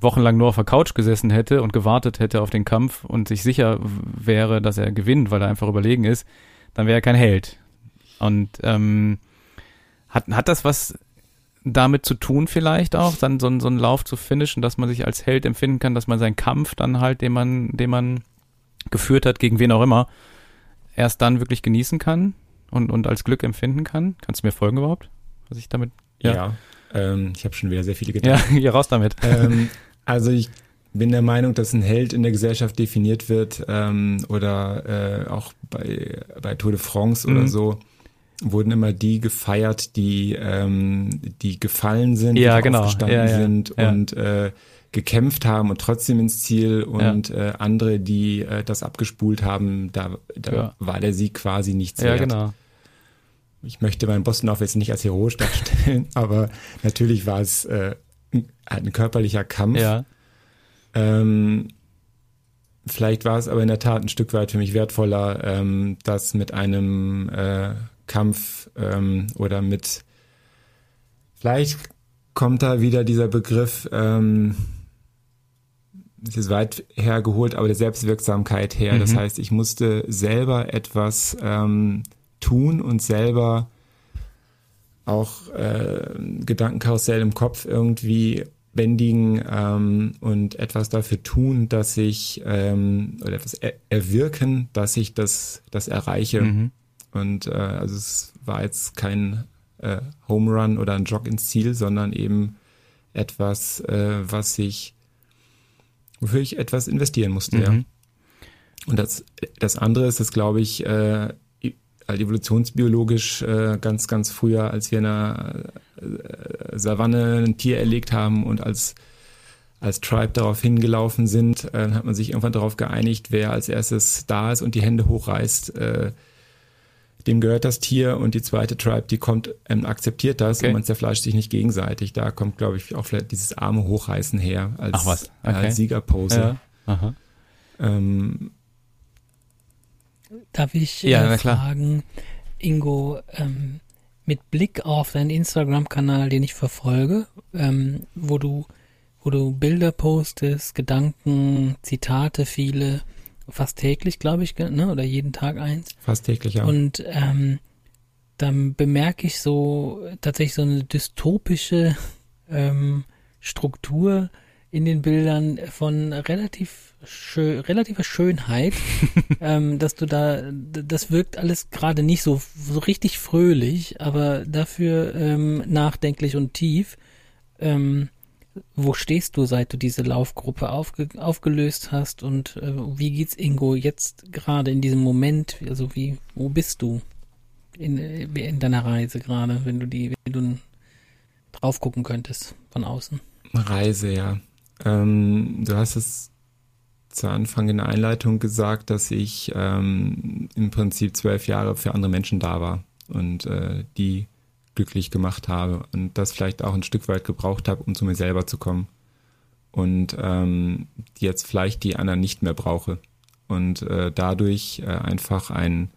wochenlang nur auf der Couch gesessen hätte und gewartet hätte auf den Kampf und sich sicher wäre, dass er gewinnt, weil er einfach überlegen ist, dann wäre er kein Held. Und ähm, hat, hat das was damit zu tun vielleicht auch, dann so, so einen Lauf zu finishen, dass man sich als Held empfinden kann, dass man seinen Kampf dann halt, den man, den man geführt hat, gegen wen auch immer, erst dann wirklich genießen kann und, und als Glück empfinden kann? Kannst du mir folgen überhaupt? Was ich damit. Ja, ja ähm, ich habe schon wieder sehr viele getan. Ja, hier raus damit. Ähm, [LAUGHS] also ich bin der Meinung, dass ein Held in der Gesellschaft definiert wird ähm, oder äh, auch bei, bei Tour de France mhm. oder so wurden immer die gefeiert, die ähm, die gefallen sind, ja, die genau. aufgestanden ja, ja, sind ja. und äh, gekämpft haben und trotzdem ins Ziel und äh, andere, die äh, das abgespult haben, da, da war der Sieg quasi nichts ja, wert. Genau. Ich möchte meinen Boston jetzt nicht als heroisch darstellen, [LAUGHS] aber natürlich war es äh, ein körperlicher Kampf. Ja. Ähm, vielleicht war es aber in der Tat ein Stück weit für mich wertvoller, ähm, das mit einem äh, Kampf ähm, oder mit vielleicht kommt da wieder dieser Begriff, ähm, es ist weit hergeholt, aber der Selbstwirksamkeit her. Mhm. Das heißt, ich musste selber etwas ähm, tun und selber auch äh, Gedankenkarussell im Kopf irgendwie bändigen ähm, und etwas dafür tun, dass ich ähm, oder etwas er erwirken, dass ich das das erreiche. Mhm. Und äh, also es war jetzt kein äh, Home Run oder ein Jog ins Ziel, sondern eben etwas, äh, was ich, wofür ich etwas investieren musste, mhm. ja. Und das, das andere ist, das glaube ich, äh, evolutionsbiologisch äh, ganz, ganz früher, als wir in der äh, Savanne ein Tier erlegt haben und als als Tribe darauf hingelaufen sind, äh, hat man sich irgendwann darauf geeinigt, wer als erstes da ist und die Hände hochreißt, äh, dem gehört das Tier und die zweite Tribe, die kommt, ähm, akzeptiert das okay. und man zerfleischt sich nicht gegenseitig. Da kommt, glaube ich, auch vielleicht dieses Arme hochreißen her als. Okay. als Siegerpose. Ja. Ähm, Darf ich ja, äh, fragen, Ingo, ähm, mit Blick auf deinen Instagram-Kanal, den ich verfolge, ähm, wo du, wo du Bilder postest, Gedanken, Zitate, viele, fast täglich, glaube ich, ne? oder jeden Tag eins. Fast täglich, ja. Und ähm, dann bemerke ich so tatsächlich so eine dystopische ähm, Struktur in den Bildern von relativ schön, relativer Schönheit, [LAUGHS] ähm, dass du da, das wirkt alles gerade nicht so, so richtig fröhlich, aber dafür ähm, nachdenklich und tief. Ähm, wo stehst du, seit du diese Laufgruppe aufge aufgelöst hast und äh, wie geht's Ingo jetzt gerade in diesem Moment? Also wie, wo bist du in, in deiner Reise gerade, wenn du die, wenn du drauf gucken könntest von außen? Reise, ja. Ähm, du hast es zu Anfang in der Einleitung gesagt, dass ich ähm, im Prinzip zwölf Jahre für andere Menschen da war und äh, die glücklich gemacht habe und das vielleicht auch ein Stück weit gebraucht habe, um zu mir selber zu kommen. Und ähm, jetzt vielleicht die anderen nicht mehr brauche. Und äh, dadurch äh, einfach ein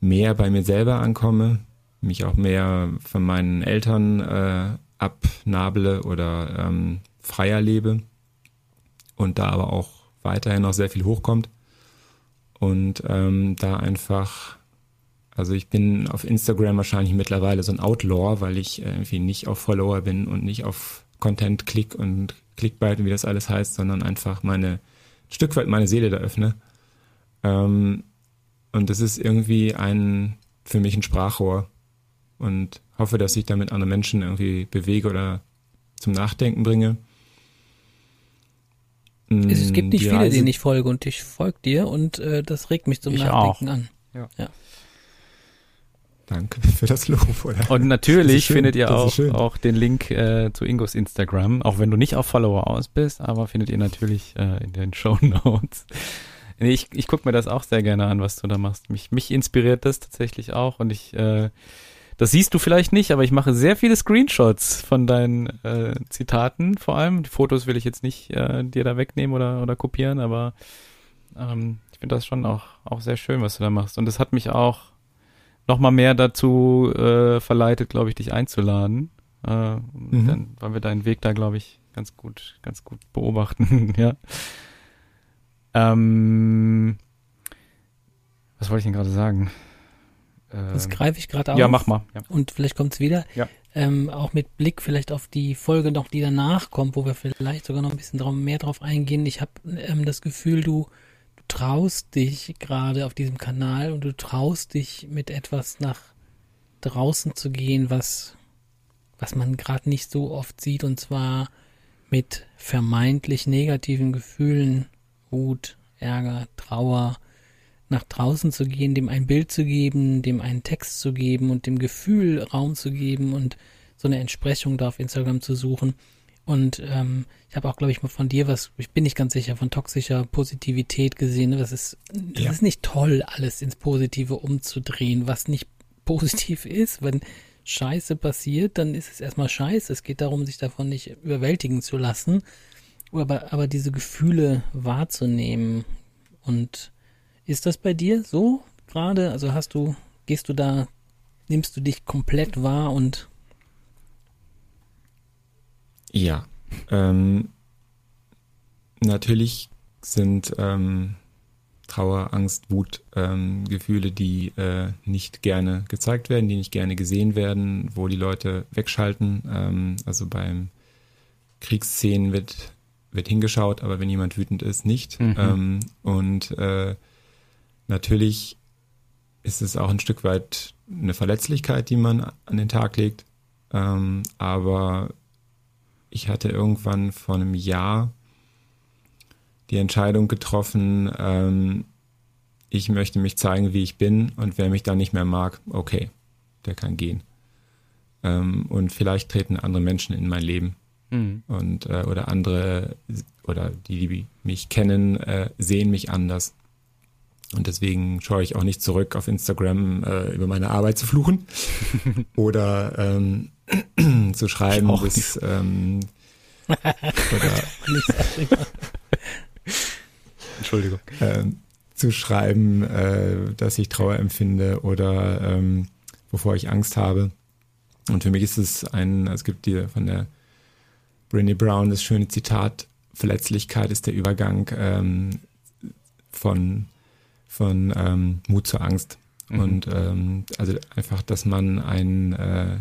mehr bei mir selber ankomme, mich auch mehr von meinen Eltern äh, abnable oder ähm, freier lebe und da aber auch weiterhin noch sehr viel hochkommt und ähm, da einfach also ich bin auf Instagram wahrscheinlich mittlerweile so ein Outlaw, weil ich irgendwie nicht auf Follower bin und nicht auf Content Click und Clickbait und wie das alles heißt, sondern einfach meine ein Stück weit meine Seele da öffne. Ähm, und das ist irgendwie ein für mich ein Sprachrohr und hoffe, dass ich damit andere Menschen irgendwie bewege oder zum Nachdenken bringe. Es gibt nicht Die viele, Reise- denen ich folge und ich folge dir und äh, das regt mich zum Ich Nachdenken auch. an. Ja. Ja. Danke für das Lob, oder? Und natürlich schön, findet ihr auch, auch den Link äh, zu Ingos Instagram, auch wenn du nicht auf Follower aus bist, aber findet ihr natürlich äh, in den [LAUGHS] Show Notes. Nee, ich, ich gucke mir das auch sehr gerne an, was du da machst. Mich, mich inspiriert das tatsächlich auch und ich, äh, das siehst du vielleicht nicht, aber ich mache sehr viele Screenshots von deinen äh, Zitaten vor allem. Die Fotos will ich jetzt nicht äh, dir da wegnehmen oder, oder kopieren, aber ähm, ich finde das schon auch, auch sehr schön, was du da machst. Und das hat mich auch noch mal mehr dazu äh, verleitet, glaube ich, dich einzuladen. Äh, Mhm. Dann, weil wir deinen Weg da, glaube ich, ganz gut, ganz gut beobachten, [LAUGHS] ja. Ähm, was wollte ich denn gerade sagen? Das Ähm, greife ich gerade auf. ja, mach mal. Ja. Und vielleicht kommt's wieder. Ja. Ähm, auch mit Blick vielleicht auf die Folge noch, die danach kommt, wo wir vielleicht sogar noch ein bisschen drauf, mehr drauf eingehen. Ich habe ähm, das Gefühl, du, du traust dich gerade auf diesem Kanal und du traust dich mit etwas nach draußen zu gehen, was, was man gerade nicht so oft sieht, und zwar mit vermeintlich negativen Gefühlen, Wut, Ärger, Trauer, nach draußen zu gehen, dem ein Bild zu geben, dem einen Text zu geben und dem Gefühl Raum zu geben und so eine Entsprechung da auf Instagram zu suchen. Und ähm, ich habe auch, glaube ich, mal von dir was, ich bin nicht ganz sicher, von toxischer Positivität gesehen. ne? Das ist, das Ja. ist nicht toll, alles ins Positive umzudrehen, was nicht [LAUGHS] positiv ist. Wenn Scheiße passiert, dann ist es erstmal Scheiße. Es geht darum, sich davon nicht überwältigen zu lassen, aber, aber diese Gefühle wahrzunehmen. Und ist das bei dir so gerade? Also hast du, gehst du da, nimmst du dich komplett wahr und Ja. Ähm, natürlich sind ähm, Trauer, Angst, Wut ähm, Gefühle, die äh, nicht gerne gezeigt werden, die nicht gerne gesehen werden, wo die Leute wegschalten. Ähm, also beim Kriegsszenen wird, wird hingeschaut, aber wenn jemand wütend ist, nicht. Mhm. Ähm, und äh, natürlich ist es auch ein Stück weit eine Verletzlichkeit, die man an den Tag legt. Ähm, aber ich hatte irgendwann vor einem Jahr die Entscheidung getroffen, ähm, ich möchte mich zeigen, wie ich bin und wer mich dann nicht mehr mag, okay, der kann gehen. Ähm, und vielleicht treten andere Menschen in mein Leben Mhm. und äh, oder andere oder die, die mich kennen, äh, sehen mich anders. Und deswegen scheue ich auch nicht zurück, auf Instagram äh, über meine Arbeit zu fluchen [LAUGHS] oder ähm, [CLEARS THROAT] zu schreiben, bis ähm, oder [LAUGHS] Entschuldigung. ähm, zu schreiben, äh, dass ich Trauer empfinde oder ähm, wovor ich Angst habe. Und für mich ist es ein, es gibt dir von der Brené Brown das schöne Zitat, Verletzlichkeit ist der Übergang ähm, von, von ähm, Mut zur Angst. Mhm. Und ähm, also einfach, dass man ein äh,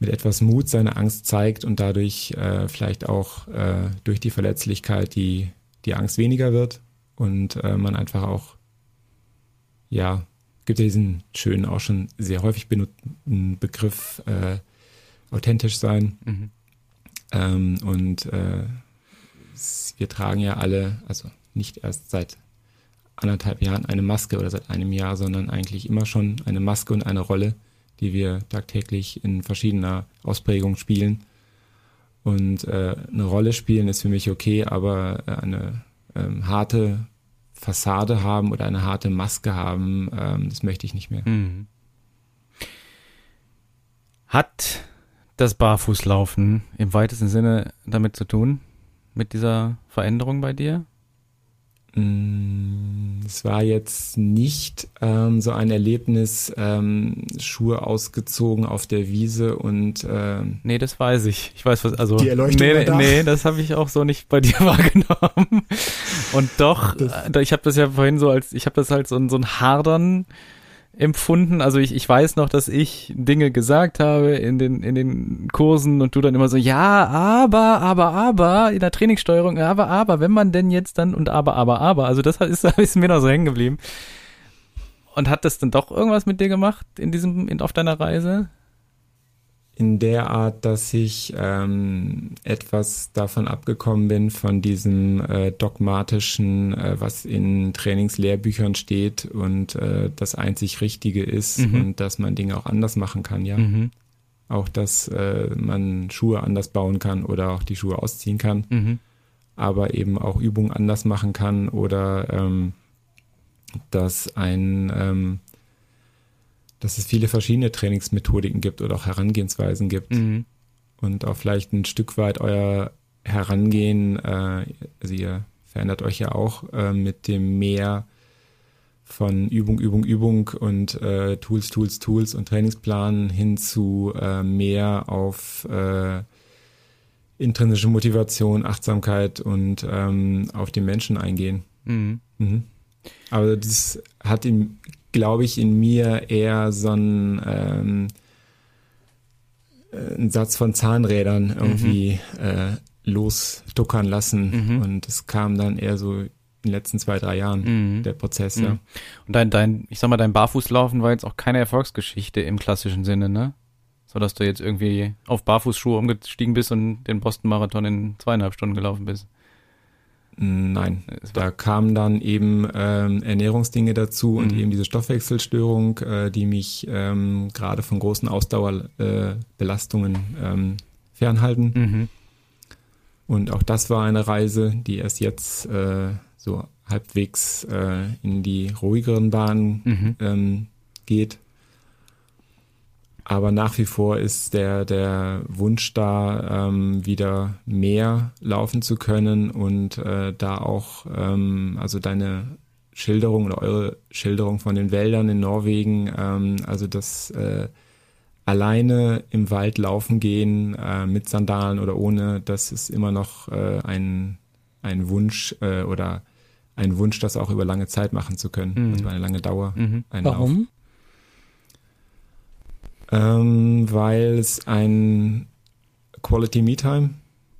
mit etwas Mut seine Angst zeigt und dadurch äh, vielleicht auch äh, durch die Verletzlichkeit die, die Angst weniger wird und äh, man einfach auch, ja, gibt ja diesen schönen, auch schon sehr häufig benutzten Begriff äh, authentisch sein. Mhm. Ähm, und äh, wir tragen ja alle, also nicht erst seit anderthalb Jahren eine Maske oder seit einem Jahr, sondern eigentlich immer schon eine Maske und eine Rolle, die wir tagtäglich in verschiedener Ausprägung spielen. Und äh, eine Rolle spielen ist für mich okay, aber äh, eine ähm, harte Fassade haben oder eine harte Maske haben, ähm, das möchte ich nicht mehr. Mhm. Hat das Barfußlaufen im weitesten Sinne damit zu tun, mit dieser Veränderung bei dir? Mm, Es war jetzt nicht ähm, so ein Erlebnis, ähm, Schuhe ausgezogen auf der Wiese und ähm, Nee, das weiß ich. Ich weiß was, also. Die Erleuchtung nee, da. nee, das habe ich auch so nicht bei dir [LAUGHS] wahrgenommen. Und doch, Das- äh, ich habe das ja vorhin so als, ich habe das halt so, ein- so ein Hadern empfunden. Also ich, ich weiß noch, dass ich Dinge gesagt habe in den, in den Kursen und du dann immer so, ja, aber, aber, aber, in der Trainingssteuerung, aber, aber, wenn man denn jetzt dann und aber, aber, aber. Also das ist, [LAUGHS] ist mir noch so hängen geblieben. Und hat das dann doch irgendwas mit dir gemacht in diesem, in, auf deiner Reise? In der Art, dass ich ähm, etwas davon abgekommen bin, von diesem äh, dogmatischen, äh, was in Trainingslehrbüchern steht und äh, das einzig Richtige ist Mhm. und dass man Dinge auch anders machen kann, ja. Mhm. Auch, dass äh, man Schuhe anders bauen kann oder auch die Schuhe ausziehen kann, Mhm. aber eben auch Übungen anders machen kann oder ähm, dass ein ähm, dass es viele verschiedene Trainingsmethodiken gibt oder auch Herangehensweisen gibt Mhm. und auch vielleicht ein Stück weit euer Herangehen, äh, also ihr verändert euch ja auch äh, mit dem Mehr von Übung, Übung, Übung und äh, Tools, Tools, Tools und Trainingsplan hin zu äh, mehr auf äh, intrinsische Motivation, Achtsamkeit und ähm, auf den Menschen eingehen. Mhm. Mhm. Aber das hat in, glaube ich, in mir eher so ein, ähm, äh, ein Satz von Zahnrädern irgendwie äh, losduckern lassen. Mhm. Und es kam dann eher so in den letzten zwei, drei Jahren, Mhm. der Prozess, Mhm. ja. Und dein, dein, ich sag mal, dein Barfußlaufen war jetzt auch keine Erfolgsgeschichte im klassischen Sinne, ne? So dass du jetzt irgendwie auf Barfußschuhe umgestiegen bist und den Boston-Marathon in zweieinhalb Stunden gelaufen bist. Nein, da kamen dann eben ähm, Ernährungsdinge dazu und Mhm. eben diese Stoffwechselstörung, äh, die mich ähm, gerade von großen Ausdauerbelastungen äh, ähm, fernhalten. Mhm. Und auch das war eine Reise, die erst jetzt äh, so halbwegs äh, in die ruhigeren Bahnen Mhm. ähm, geht. Aber nach wie vor ist der, der Wunsch da, ähm, wieder mehr laufen zu können und äh, da auch, ähm, also deine Schilderung oder eure Schilderung von den Wäldern in Norwegen, ähm, also das äh, alleine im Wald laufen gehen, äh, mit Sandalen oder ohne, das ist immer noch äh, ein, ein Wunsch äh, oder ein Wunsch, das auch über lange Zeit machen zu können, Mhm. also eine lange Dauer. Mhm. Ein Lauf. Ähm, weil es ein Quality Me Time,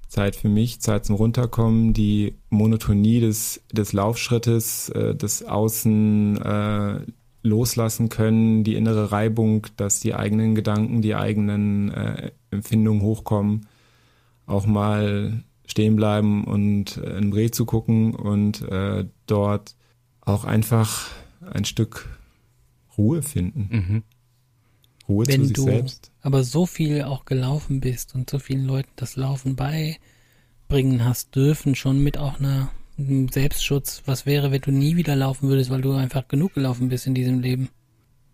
Zeit für mich, Zeit zum Runterkommen, die Monotonie des, des Laufschrittes, äh, des Außen äh, loslassen können, die innere Reibung, dass die eigenen Gedanken, die eigenen äh, Empfindungen hochkommen, auch mal stehen bleiben und äh, in Reh zu gucken und äh, dort auch einfach ein Stück Ruhe finden. Mhm. Ruhe zu Wenn sich du selbst. aber so viel auch gelaufen bist und so vielen Leuten das Laufen beibringen hast dürfen, schon mit auch einer einem Selbstschutz, was wäre, wenn du nie wieder laufen würdest, weil du einfach genug gelaufen bist in diesem Leben?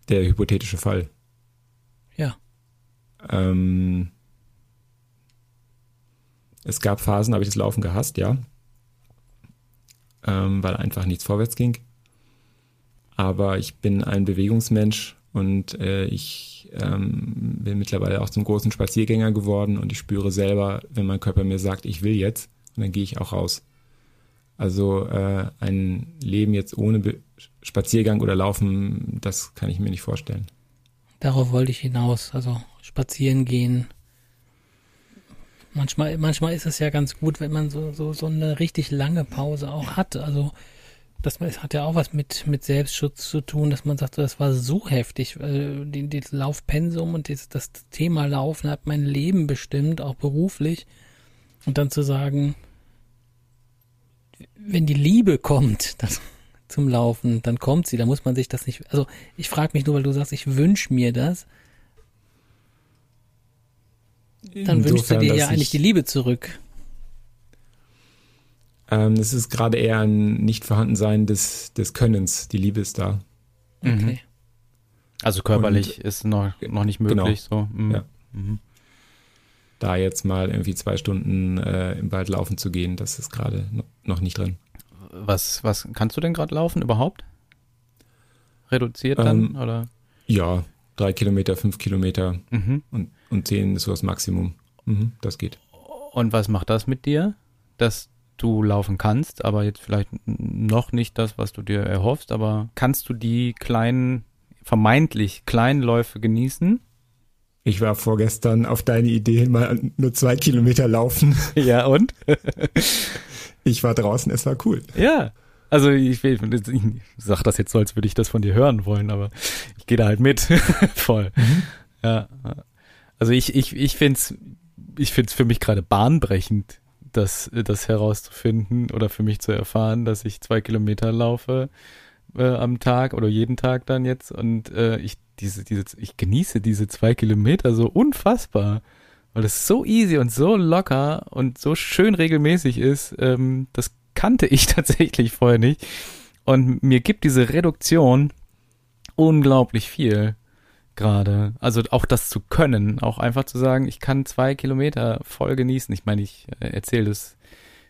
Der hypothetische Fall. Ja. Ähm, es gab Phasen, habe ich das Laufen gehasst, ja. Ähm, weil einfach nichts vorwärts ging. Aber ich bin ein Bewegungsmensch und äh, ich ähm, bin mittlerweile auch zum großen Spaziergänger geworden und ich spüre selber, wenn mein Körper mir sagt, ich will jetzt, und dann gehe ich auch raus. Also äh, ein Leben jetzt ohne Be Spaziergang oder Laufen, das kann ich mir nicht vorstellen. Darauf wollte ich hinaus. Also spazieren gehen. Manchmal, manchmal ist es ja ganz gut, wenn man so, so, so eine richtig lange Pause auch hat. Also das hat ja auch was mit, mit Selbstschutz zu tun, dass man sagt, das war so heftig. äh, Die, das Laufpensum und das, das Thema Laufen hat mein Leben bestimmt, auch beruflich. Und dann zu sagen, wenn die Liebe kommt [LAUGHS] das, zum Laufen, dann kommt sie, da muss man sich das nicht. Also ich frage mich nur, weil du sagst, ich wünsche mir das. Dann wünschst du Insofern, dir ja eigentlich ich- die Liebe zurück. Ähm, es ist gerade eher ein Nicht-Vorhandensein des, des Könnens. Die Liebe ist da. Okay. Also körperlich ist noch, noch nicht möglich, so. Mhm. Ja. Mhm. Da jetzt mal irgendwie zwei Stunden äh, im Wald laufen zu gehen, das ist gerade no- noch nicht drin. was, was kannst du denn gerade laufen überhaupt? Reduziert dann Ähm, oder? Ja, drei Kilometer, fünf Kilometer Mhm. und, und zehn ist so das Maximum. Mhm, das geht. Und was macht das mit dir, dass du laufen kannst, aber jetzt vielleicht noch nicht das, was du dir erhoffst, aber kannst du die kleinen, vermeintlich kleinen Läufe genießen? Ich war vorgestern auf deine Idee hin, mal nur zwei Kilometer laufen. [LAUGHS] Ja, und? [LAUGHS] Ich war draußen, es war cool. Ja. Also ich, will- ich sag das jetzt so, als würde ich das von dir hören wollen, aber ich gehe da halt mit. [LAUGHS] Voll. Ja. Also ich, ich, ich find's, ich find's für mich gerade bahnbrechend, das, das herauszufinden oder für mich zu erfahren, dass ich zwei Kilometer laufe äh, am Tag oder jeden Tag dann jetzt. Und äh, ich diese, diese, ich genieße diese zwei Kilometer so unfassbar, weil es so easy und so locker und so schön regelmäßig ist. Ähm, das kannte ich [LAUGHS] tatsächlich vorher nicht. Und mir gibt diese Reduktion unglaublich viel gerade. Also auch das zu können, auch einfach zu sagen, ich kann zwei Kilometer voll genießen. Ich meine, ich äh, erzähle das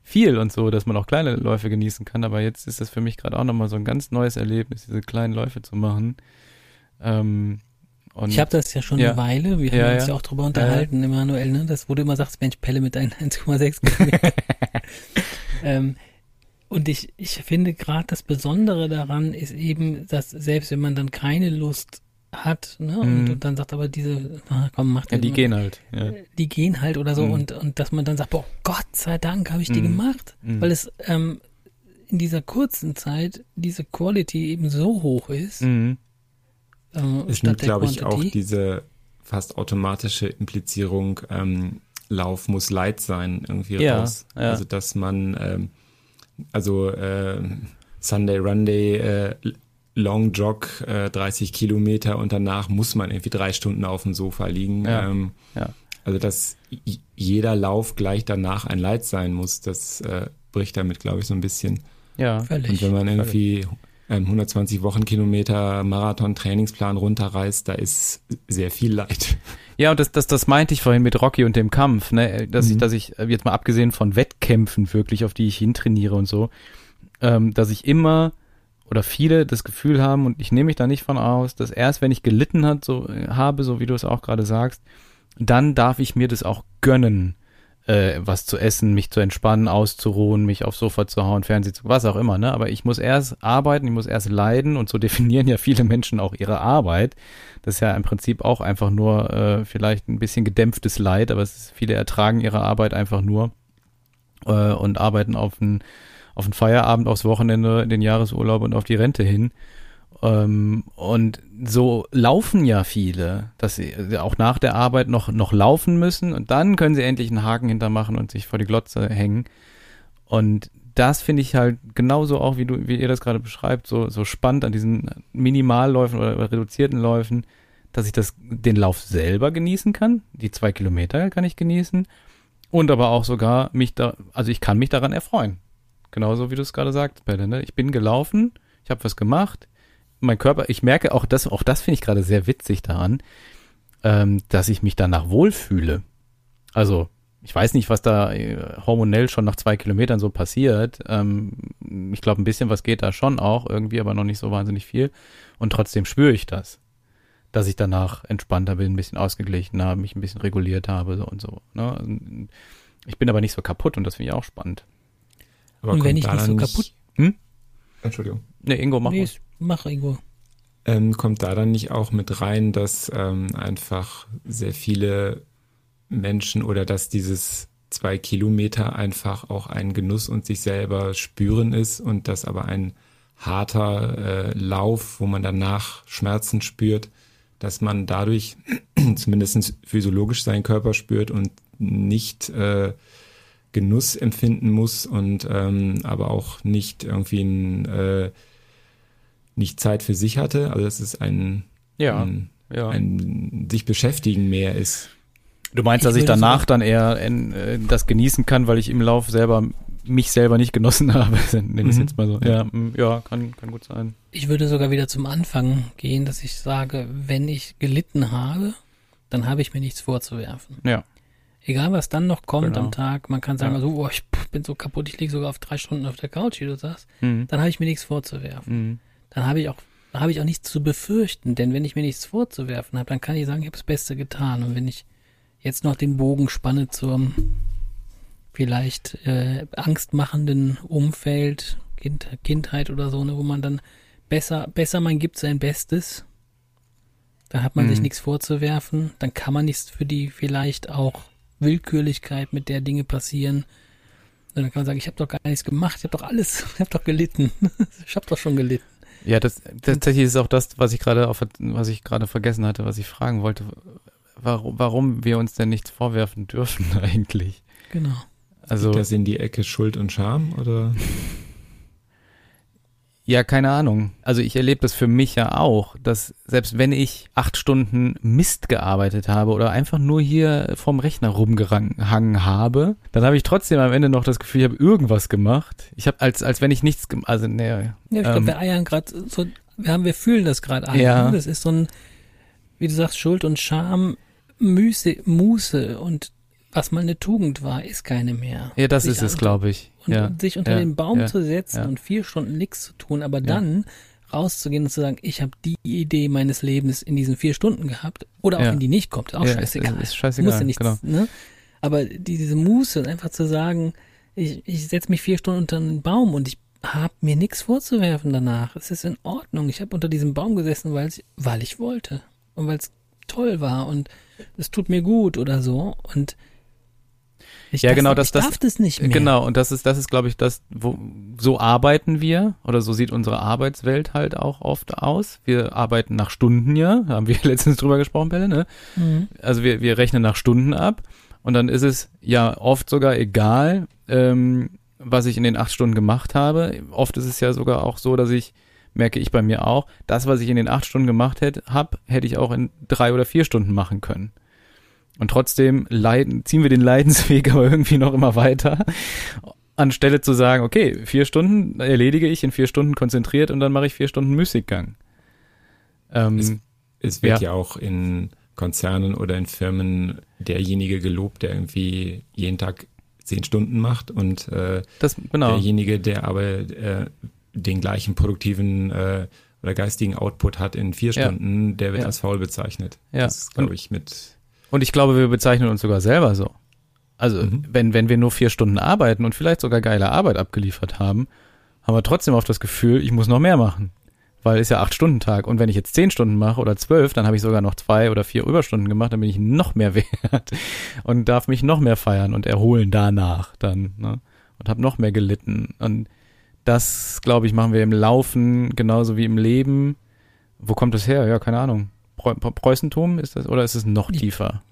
viel und so, dass man auch kleine Läufe genießen kann, aber jetzt ist das für mich gerade auch nochmal so ein ganz neues Erlebnis, diese kleinen Läufe zu machen. Ähm, und Ich habe das ja schon Ja. eine Weile, wir Ja, haben uns ja. auch drüber unterhalten, Emanuel, ne? Das wurde immer sagt, Mensch, Pelle mit deinen [LAUGHS] 1,6 Kilometer. [LAUGHS] ähm, und ich, ich finde gerade das Besondere daran ist eben, dass selbst wenn man dann keine Lust hat, ne, und, Mhm. und dann sagt aber diese, na, komm, mach ja, die mal. gehen halt. Ja. die gehen halt oder so Mhm. und, und dass man dann sagt, boah, Gott sei Dank habe ich die Mhm. gemacht, Mhm. weil es ähm, in dieser kurzen Zeit diese Quality eben so hoch ist, Mhm. ähm, Es nimmt, glaube ich, auch diese fast automatische Implizierung, ähm, Lauf muss Leid sein, irgendwie Ja, raus. ja. Also, dass man, ähm, also äh, Sunday Runday, äh, Long Jog, äh, 30 Kilometer und danach muss man irgendwie drei Stunden auf dem Sofa liegen. Ja, Ähm, ja. Also, dass jeder Lauf gleich danach ein Leid sein muss, das äh, bricht damit, glaube ich, so ein bisschen. Ja. Völlig. Und wenn man irgendwie ähm, 120 Wochenkilometer Marathon-Trainingsplan runterreißt, da ist sehr viel Leid. Ja, und das, das, das meinte ich vorhin mit Rocky und dem Kampf, ne, dass ich, Mhm. dass ich, äh, jetzt mal abgesehen von Wettkämpfen wirklich, auf die ich hintrainiere und so, ähm, dass ich immer oder viele das Gefühl haben, und ich nehme mich da nicht von aus, dass erst wenn ich gelitten hat, so äh, habe, so wie du es auch gerade sagst, dann darf ich mir das auch gönnen, äh, was zu essen, mich zu entspannen, auszuruhen, mich aufs Sofa zu hauen, Fernsehen zu, was auch immer, ne? Aber ich muss erst arbeiten, ich muss erst leiden und so [LAUGHS] definieren ja viele Menschen auch ihre Arbeit. Das ist ja im Prinzip auch einfach nur äh, vielleicht ein bisschen gedämpftes Leid, aber es ist, viele ertragen ihre Arbeit einfach nur äh, und arbeiten auf einen auf den Feierabend, aufs Wochenende, den Jahresurlaub und auf die Rente hin. Ähm, und so laufen ja viele, dass sie äh, auch nach der Arbeit noch, noch laufen müssen und dann können sie endlich einen Haken hintermachen und sich vor die Glotze hängen. Und das finde ich halt genauso auch, wie du, wie ihr das gerade beschreibt, so, so spannend an diesen Minimalläufen oder reduzierten Läufen, dass ich das, den Lauf selber genießen kann. Die zwei Kilometer kann ich genießen. Und aber auch sogar mich da, also ich kann mich daran erfreuen. Genauso wie du es gerade sagst, Belle, ne? Ich bin gelaufen, ich habe was gemacht. Mein Körper, ich merke auch das, auch das finde ich gerade sehr witzig daran, ähm, dass ich mich danach wohlfühle. Also, ich weiß nicht, was da äh, hormonell schon nach zwei Kilometern so passiert. Ähm, ich glaube, ein bisschen was geht da schon auch irgendwie, aber noch nicht so wahnsinnig viel. Und trotzdem spüre ich das, dass ich danach entspannter bin, ein bisschen ausgeglichener, mich ein bisschen reguliert habe so und so. Ne? Ich bin aber nicht so kaputt und das finde ich auch spannend. Aber Und wenn kommt ich da nicht dann so kaputt- Hm? Entschuldigung. Ne, Ingo, mach nee, mach Ingo. Ähm, kommt da dann nicht auch mit rein, dass ähm, einfach sehr viele Menschen oder dass dieses zwei Kilometer einfach auch ein Genuss und sich selber spüren ist und das aber ein harter äh, Lauf, wo man danach Schmerzen spürt, dass man dadurch [CLEARS THROAT] zumindest physiologisch seinen Körper spürt und nicht äh, Genuss empfinden muss und ähm, aber auch nicht irgendwie ein, äh, nicht Zeit für sich hatte. Also dass es ein, Ja, ein, ja. ein sich beschäftigen mehr ist. Du meinst, Ich dass ich würde danach dann eher in, äh, das genießen kann, weil ich im Lauf selber mich selber nicht genossen [LAUGHS] habe. Nenne ich es Mhm. jetzt mal so. Ja, mm, ja kann, kann gut sein. Ich würde sogar wieder zum Anfang gehen, dass ich sage, wenn ich gelitten habe, dann habe ich mir nichts vorzuwerfen. Ja. Egal was dann noch kommt Genau. am Tag, man kann sagen, Ja. so, oh, ich bin so kaputt, ich liege sogar auf drei Stunden auf der Couch, wie du sagst, Mhm. dann habe ich mir nichts vorzuwerfen. Mhm. Dann habe ich auch habe ich auch nichts zu befürchten, denn wenn ich mir nichts vorzuwerfen habe, dann kann ich sagen, ich habe das Beste getan. Und wenn ich jetzt noch den Bogen spanne zum vielleicht äh, angstmachenden Umfeld, kind, Kindheit oder so, ne, wo man dann besser, besser man gibt sein Bestes, dann hat man sich Mhm. nichts vorzuwerfen, dann kann man nichts für die vielleicht auch Willkürlichkeit, mit der Dinge passieren. Und dann kann man sagen, ich habe doch gar nichts gemacht, ich habe doch alles, [LAUGHS] ich habe doch gelitten, [LAUGHS] ich habe doch schon gelitten. Ja, das tatsächlich ist auch das, was ich gerade auf, was ich gerade vergessen hatte, was ich fragen wollte, warum, warum wir uns denn nichts vorwerfen dürfen [LAUGHS] eigentlich. Genau. Also Geht das in die Ecke Schuld und Scham oder? Ja, keine Ahnung. Also ich erlebe das für mich ja auch, dass selbst wenn ich acht Stunden Mist gearbeitet habe oder einfach nur hier vorm Rechner rumgehangen habe, dann habe ich trotzdem am Ende noch das Gefühl, ich habe irgendwas gemacht. Ich habe als als wenn ich nichts, gem- also nee, Ja, ich glaube, ähm, wir eiern gerade so, wir haben, wir fühlen das gerade an. Ja. Ne? Das ist so ein, wie du sagst, Schuld und Scham, Müße, Muße und was mal eine Tugend war, ist keine mehr. ja, das Sich ist es, glaube ich. Und Ja. sich unter ja, den Baum ja, zu setzen und vier Stunden nichts zu tun, aber dann rauszugehen und zu sagen, ich habe die Idee meines Lebens in diesen vier Stunden gehabt oder auch wenn die nicht kommt, ist auch scheißegal. ist- ist scheißegal, Muss ja nichts, genau. ne? Aber die, diese Muße, einfach zu sagen, ich, ich setze mich vier Stunden unter einen Baum und ich habe mir nichts vorzuwerfen danach. Es ist in Ordnung. Ich habe unter diesem Baum gesessen, weil weil ich wollte und weil es toll war und es tut mir gut oder so und ich Ja, darf- genau, ich das- das- darf das nicht mehr. Genau, und das ist, das ist, glaube ich, das, wo, so arbeiten wir, oder so sieht unsere Arbeitswelt halt auch oft aus. Wir arbeiten nach Stunden, ja, haben wir [LAUGHS] letztens drüber gesprochen, Belle, ne? Mhm. Also wir, wir rechnen nach Stunden ab und dann ist es ja oft sogar egal, ähm, was ich in den acht Stunden gemacht habe. Oft ist es ja sogar auch so, dass ich, merke ich bei mir auch, das, was ich in den acht Stunden gemacht hätte, hab, hätte ich auch in drei oder vier Stunden machen können. Und trotzdem leiden, ziehen wir den Leidensweg [LAUGHS] aber irgendwie noch immer weiter, anstelle zu sagen, okay, vier Stunden erledige ich in vier Stunden konzentriert und dann mache ich vier Stunden Müßiggang. Ähm, Es- Es wird Ja. ja. auch in Konzernen oder in Firmen derjenige gelobt, der irgendwie jeden Tag zehn Stunden macht und äh, das, genau. derjenige, der aber äh, den gleichen produktiven äh, oder geistigen Output hat in vier Ja. Stunden, der wird Ja. als faul bezeichnet. Ja. Das ist, glaube ich, mit Und ich glaube, wir bezeichnen uns sogar selber so. Also, Mhm. wenn, wenn wir nur vier Stunden arbeiten und vielleicht sogar geile Arbeit abgeliefert haben, haben wir trotzdem oft das Gefühl, ich muss noch mehr machen. Weil es ja acht Stunden Tag. Und wenn ich jetzt zehn Stunden mache oder zwölf, dann habe ich sogar noch zwei oder vier Überstunden gemacht, dann bin ich noch mehr [LAUGHS] wert und darf mich noch mehr feiern und erholen danach dann. Ne? Und habe noch mehr gelitten. Und das, glaube ich, machen wir im Laufen genauso wie im Leben. Wo kommt das her? Ja, keine Ahnung. Preu Preußentum ist das oder ist es noch tiefer?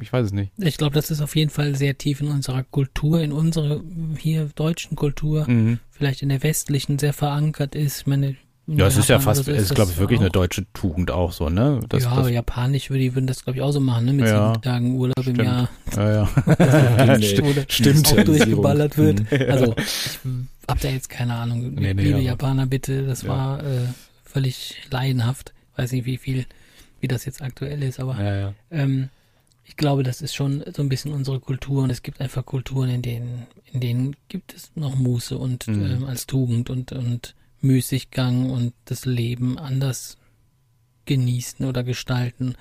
Ich weiß es nicht. Ich glaube, das ist auf jeden Fall sehr tief in unserer Kultur, in unserer hier deutschen Kultur, Mhm. vielleicht in der westlichen sehr verankert ist. Ich meine, in Ja, es ist ja fast, so es ist, glaube ich, wirklich auch. eine deutsche Tugend auch so, ne? Das, ja, das, japanisch würde die würden das, glaube ich, auch so machen, ne? Mit Ja, sieben Tagen Urlaub stimmt. im Jahr, ja, ja. Nee. [LAUGHS] [LAUGHS] Stimmt. auch durchgeballert wird. Also, ich hab da jetzt keine Ahnung. Nee, nee, Liebe aber- Japaner, bitte, das Ja. war äh, völlig laienhaft. Weiß nicht, wie viel, wie das jetzt aktuell ist, aber ja, ja. ähm, ich glaube, das ist schon so ein bisschen unsere Kultur und es gibt einfach Kulturen, in denen, in denen gibt es noch Muße und Mhm. ähm, als Tugend und, und Müßiggang und das Leben anders genießen oder gestalten.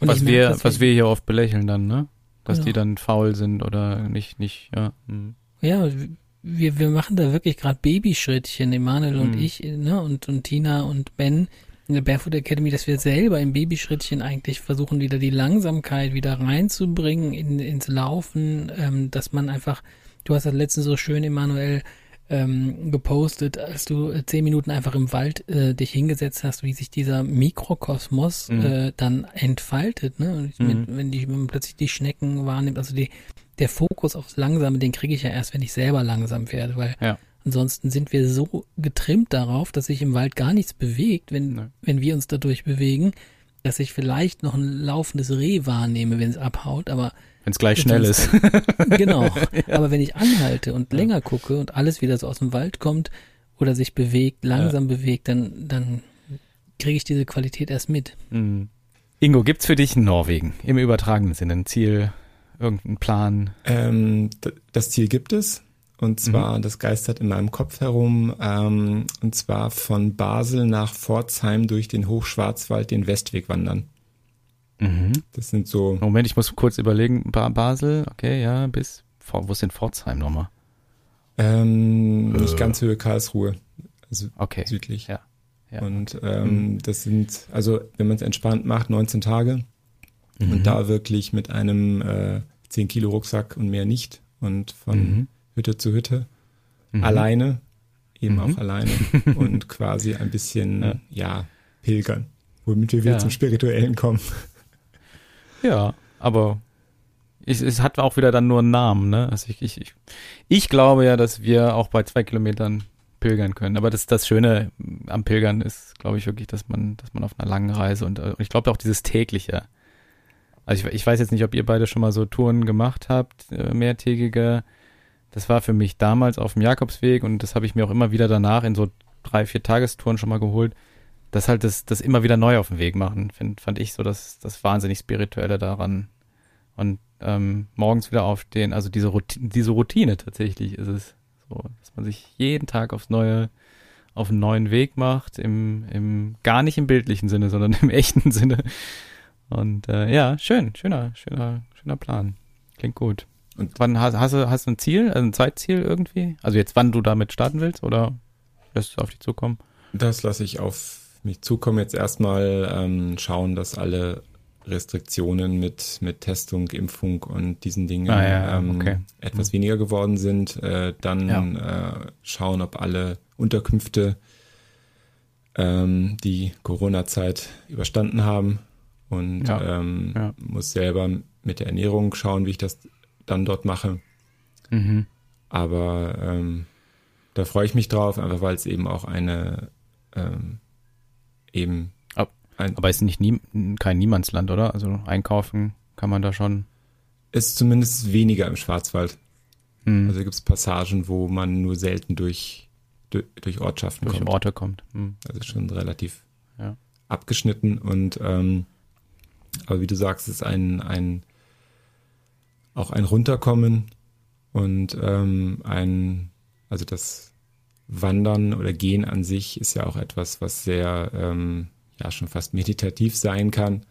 Und Was merke, wir, dass was wir hier oft belächeln dann, ne? Dass die Genau. dann faul sind oder nicht, nicht, ja. mhm. Ja, wir, wir machen da wirklich gerade Babyschrittchen, Emanuel und Mhm. ich, ne, und, und Tina und Ben in der Barefoot Academy, dass wir selber im Babyschrittchen eigentlich versuchen, wieder die Langsamkeit wieder reinzubringen in, ins Laufen, ähm, dass man einfach, du hast das letztens so schön, Emanuel, ähm, gepostet, als du äh, zehn Minuten einfach im Wald äh, dich hingesetzt hast, wie sich dieser Mikrokosmos Mhm. äh, dann entfaltet, ne? Und Mhm. mit, wenn, die, wenn man plötzlich die Schnecken wahrnimmt, also die, der Fokus aufs Langsame, den kriege ich ja erst, wenn ich selber langsam werde, weil Ja. Ansonsten sind wir so getrimmt darauf, dass sich im Wald gar nichts bewegt, wenn, Nee. wenn wir uns dadurch bewegen, dass ich vielleicht noch ein laufendes Reh wahrnehme, wenn es abhaut, aber Wenn es gleich schnell ist. [LAUGHS] [LAUGHS] genau. Aber wenn ich anhalte und länger gucke und alles wieder so aus dem Wald kommt oder sich bewegt, langsam bewegt, dann, dann kriege ich diese Qualität erst mit. Mhm. Ingo, gibt's für dich Norwegen im übertragenen Sinne ein Ziel, irgendein Plan? Ähm, das Ziel gibt es. Und zwar, mhm. das geistert in meinem Kopf herum, ähm, und zwar von Basel nach Pforzheim durch den Hochschwarzwald den Westweg wandern. Mhm. Das sind so. Moment, ich muss kurz überlegen. Ba Basel, okay, ja, bis. Wo ist denn Pforzheim nochmal? Ähm, äh. Nicht ganz Höhe Karlsruhe. Also okay. südlich. Ja. ja. Und ähm, mhm. das sind, also wenn man es entspannt macht, 19 Tage. Mhm. Und da wirklich mit einem äh, 10 Kilo Rucksack und mehr nicht. Und von mhm. Hütte zu Hütte. Mhm. Alleine, eben auch mhm. alleine. [LAUGHS] und quasi ein bisschen, ja, ja pilgern. Womit wir wieder ja. zum Spirituellen kommen. Ja, aber ich, es hat auch wieder dann nur einen Namen, ne? Also ich, ich, ich, ich glaube ja, dass wir auch bei zwei Kilometern pilgern können. Aber das, das Schöne am Pilgern ist, glaube ich, wirklich, dass man, dass man auf einer langen Reise und, und ich glaube auch dieses tägliche. Also ich, ich weiß jetzt nicht, ob ihr beide schon mal so Touren gemacht habt, äh, mehrtägige. Das war für mich damals auf dem Jakobsweg und das habe ich mir auch immer wieder danach in so drei, vier Tagestouren schon mal geholt. Das halt das, das immer wieder neu auf dem Weg machen, find, fand ich so das, das wahnsinnig Spirituelle daran. Und ähm, morgens wieder aufstehen, also diese Routine, diese Routine tatsächlich ist es so, dass man sich jeden Tag aufs Neue auf einen neuen Weg macht, im, im gar nicht im bildlichen Sinne, sondern im [LAUGHS] echten Sinne. Und äh, ja, schön, schöner, schöner, schöner Plan. Klingt gut. Und wann hast, hast du hast du ein Ziel, also ein Zeitziel irgendwie? Also jetzt, wann du damit starten willst oder lässt du auf dich zukommen? Das lasse ich auf mich zukommen. Jetzt erstmal ähm, schauen, dass alle Restriktionen mit, mit Testung, Impfung und diesen Dingen ah, ja, ähm, okay. etwas mhm. weniger geworden sind. Äh, dann ja. äh, schauen, ob alle Unterkünfte ähm, die Corona-Zeit überstanden haben und ja. Ähm, muss selber mit der Ernährung schauen, wie ich das dann dort mache. Mhm. Aber ähm, da freue ich mich drauf, einfach weil es eben auch eine ähm, eben ein, Aber ist nicht nie, kein Niemandsland, oder? Also einkaufen kann man da schon. Ist zumindest weniger im Schwarzwald. Hm. Also gibt es Passagen, wo man nur selten durch, durch, durch Ortschaften durch kommt. Orte kommt. Hm. Also schon relativ ja. abgeschnitten und ähm, aber wie du sagst, ist ein, ein auch ein Runterkommen und ähm, ein, also das Wandern oder Gehen an sich ist ja auch etwas, was sehr ähm, ja schon fast meditativ sein kann,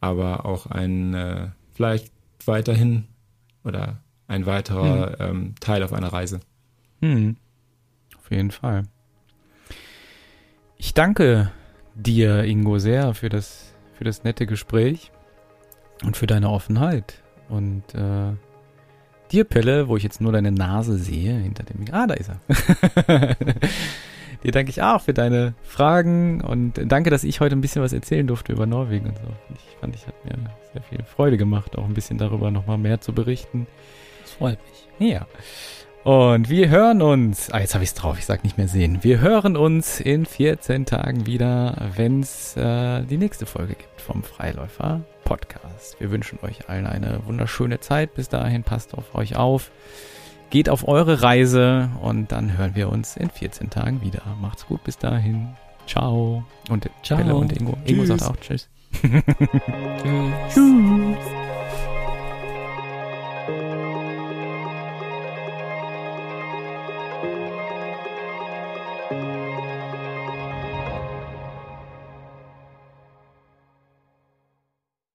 aber auch ein äh, vielleicht weiterhin oder ein weiterer hm. ähm, Teil auf einer Reise. Hm. Auf jeden Fall. Ich danke dir, Ingo, sehr für das, für das nette Gespräch und für deine Offenheit. Und äh, dir, Pelle, wo ich jetzt nur deine Nase sehe, hinter dem. Ah, da ist er. [LAUGHS] Dir danke ich auch für deine Fragen und danke, dass ich heute ein bisschen was erzählen durfte über Norwegen und so. Ich fand, ich hat mir sehr viel Freude gemacht, auch ein bisschen darüber nochmal mehr zu berichten. Das freut mich. Ja. Und wir hören uns, ah, jetzt habe ich es drauf, ich sag nicht mehr sehen. Wir hören uns in 14 Tagen wieder, wenn es äh, die nächste Folge gibt vom Freiläufer Podcast. Wir wünschen euch allen eine wunderschöne Zeit. Bis dahin passt auf euch auf. Geht auf eure Reise und dann hören wir uns in 14 Tagen wieder. Macht's gut bis dahin. Ciao. Und Ciao. Bella und Ingo. Tschüss. Ingo sagt auch Tschüss. [LAUGHS] [LAUGHS] tschüss. tschüss.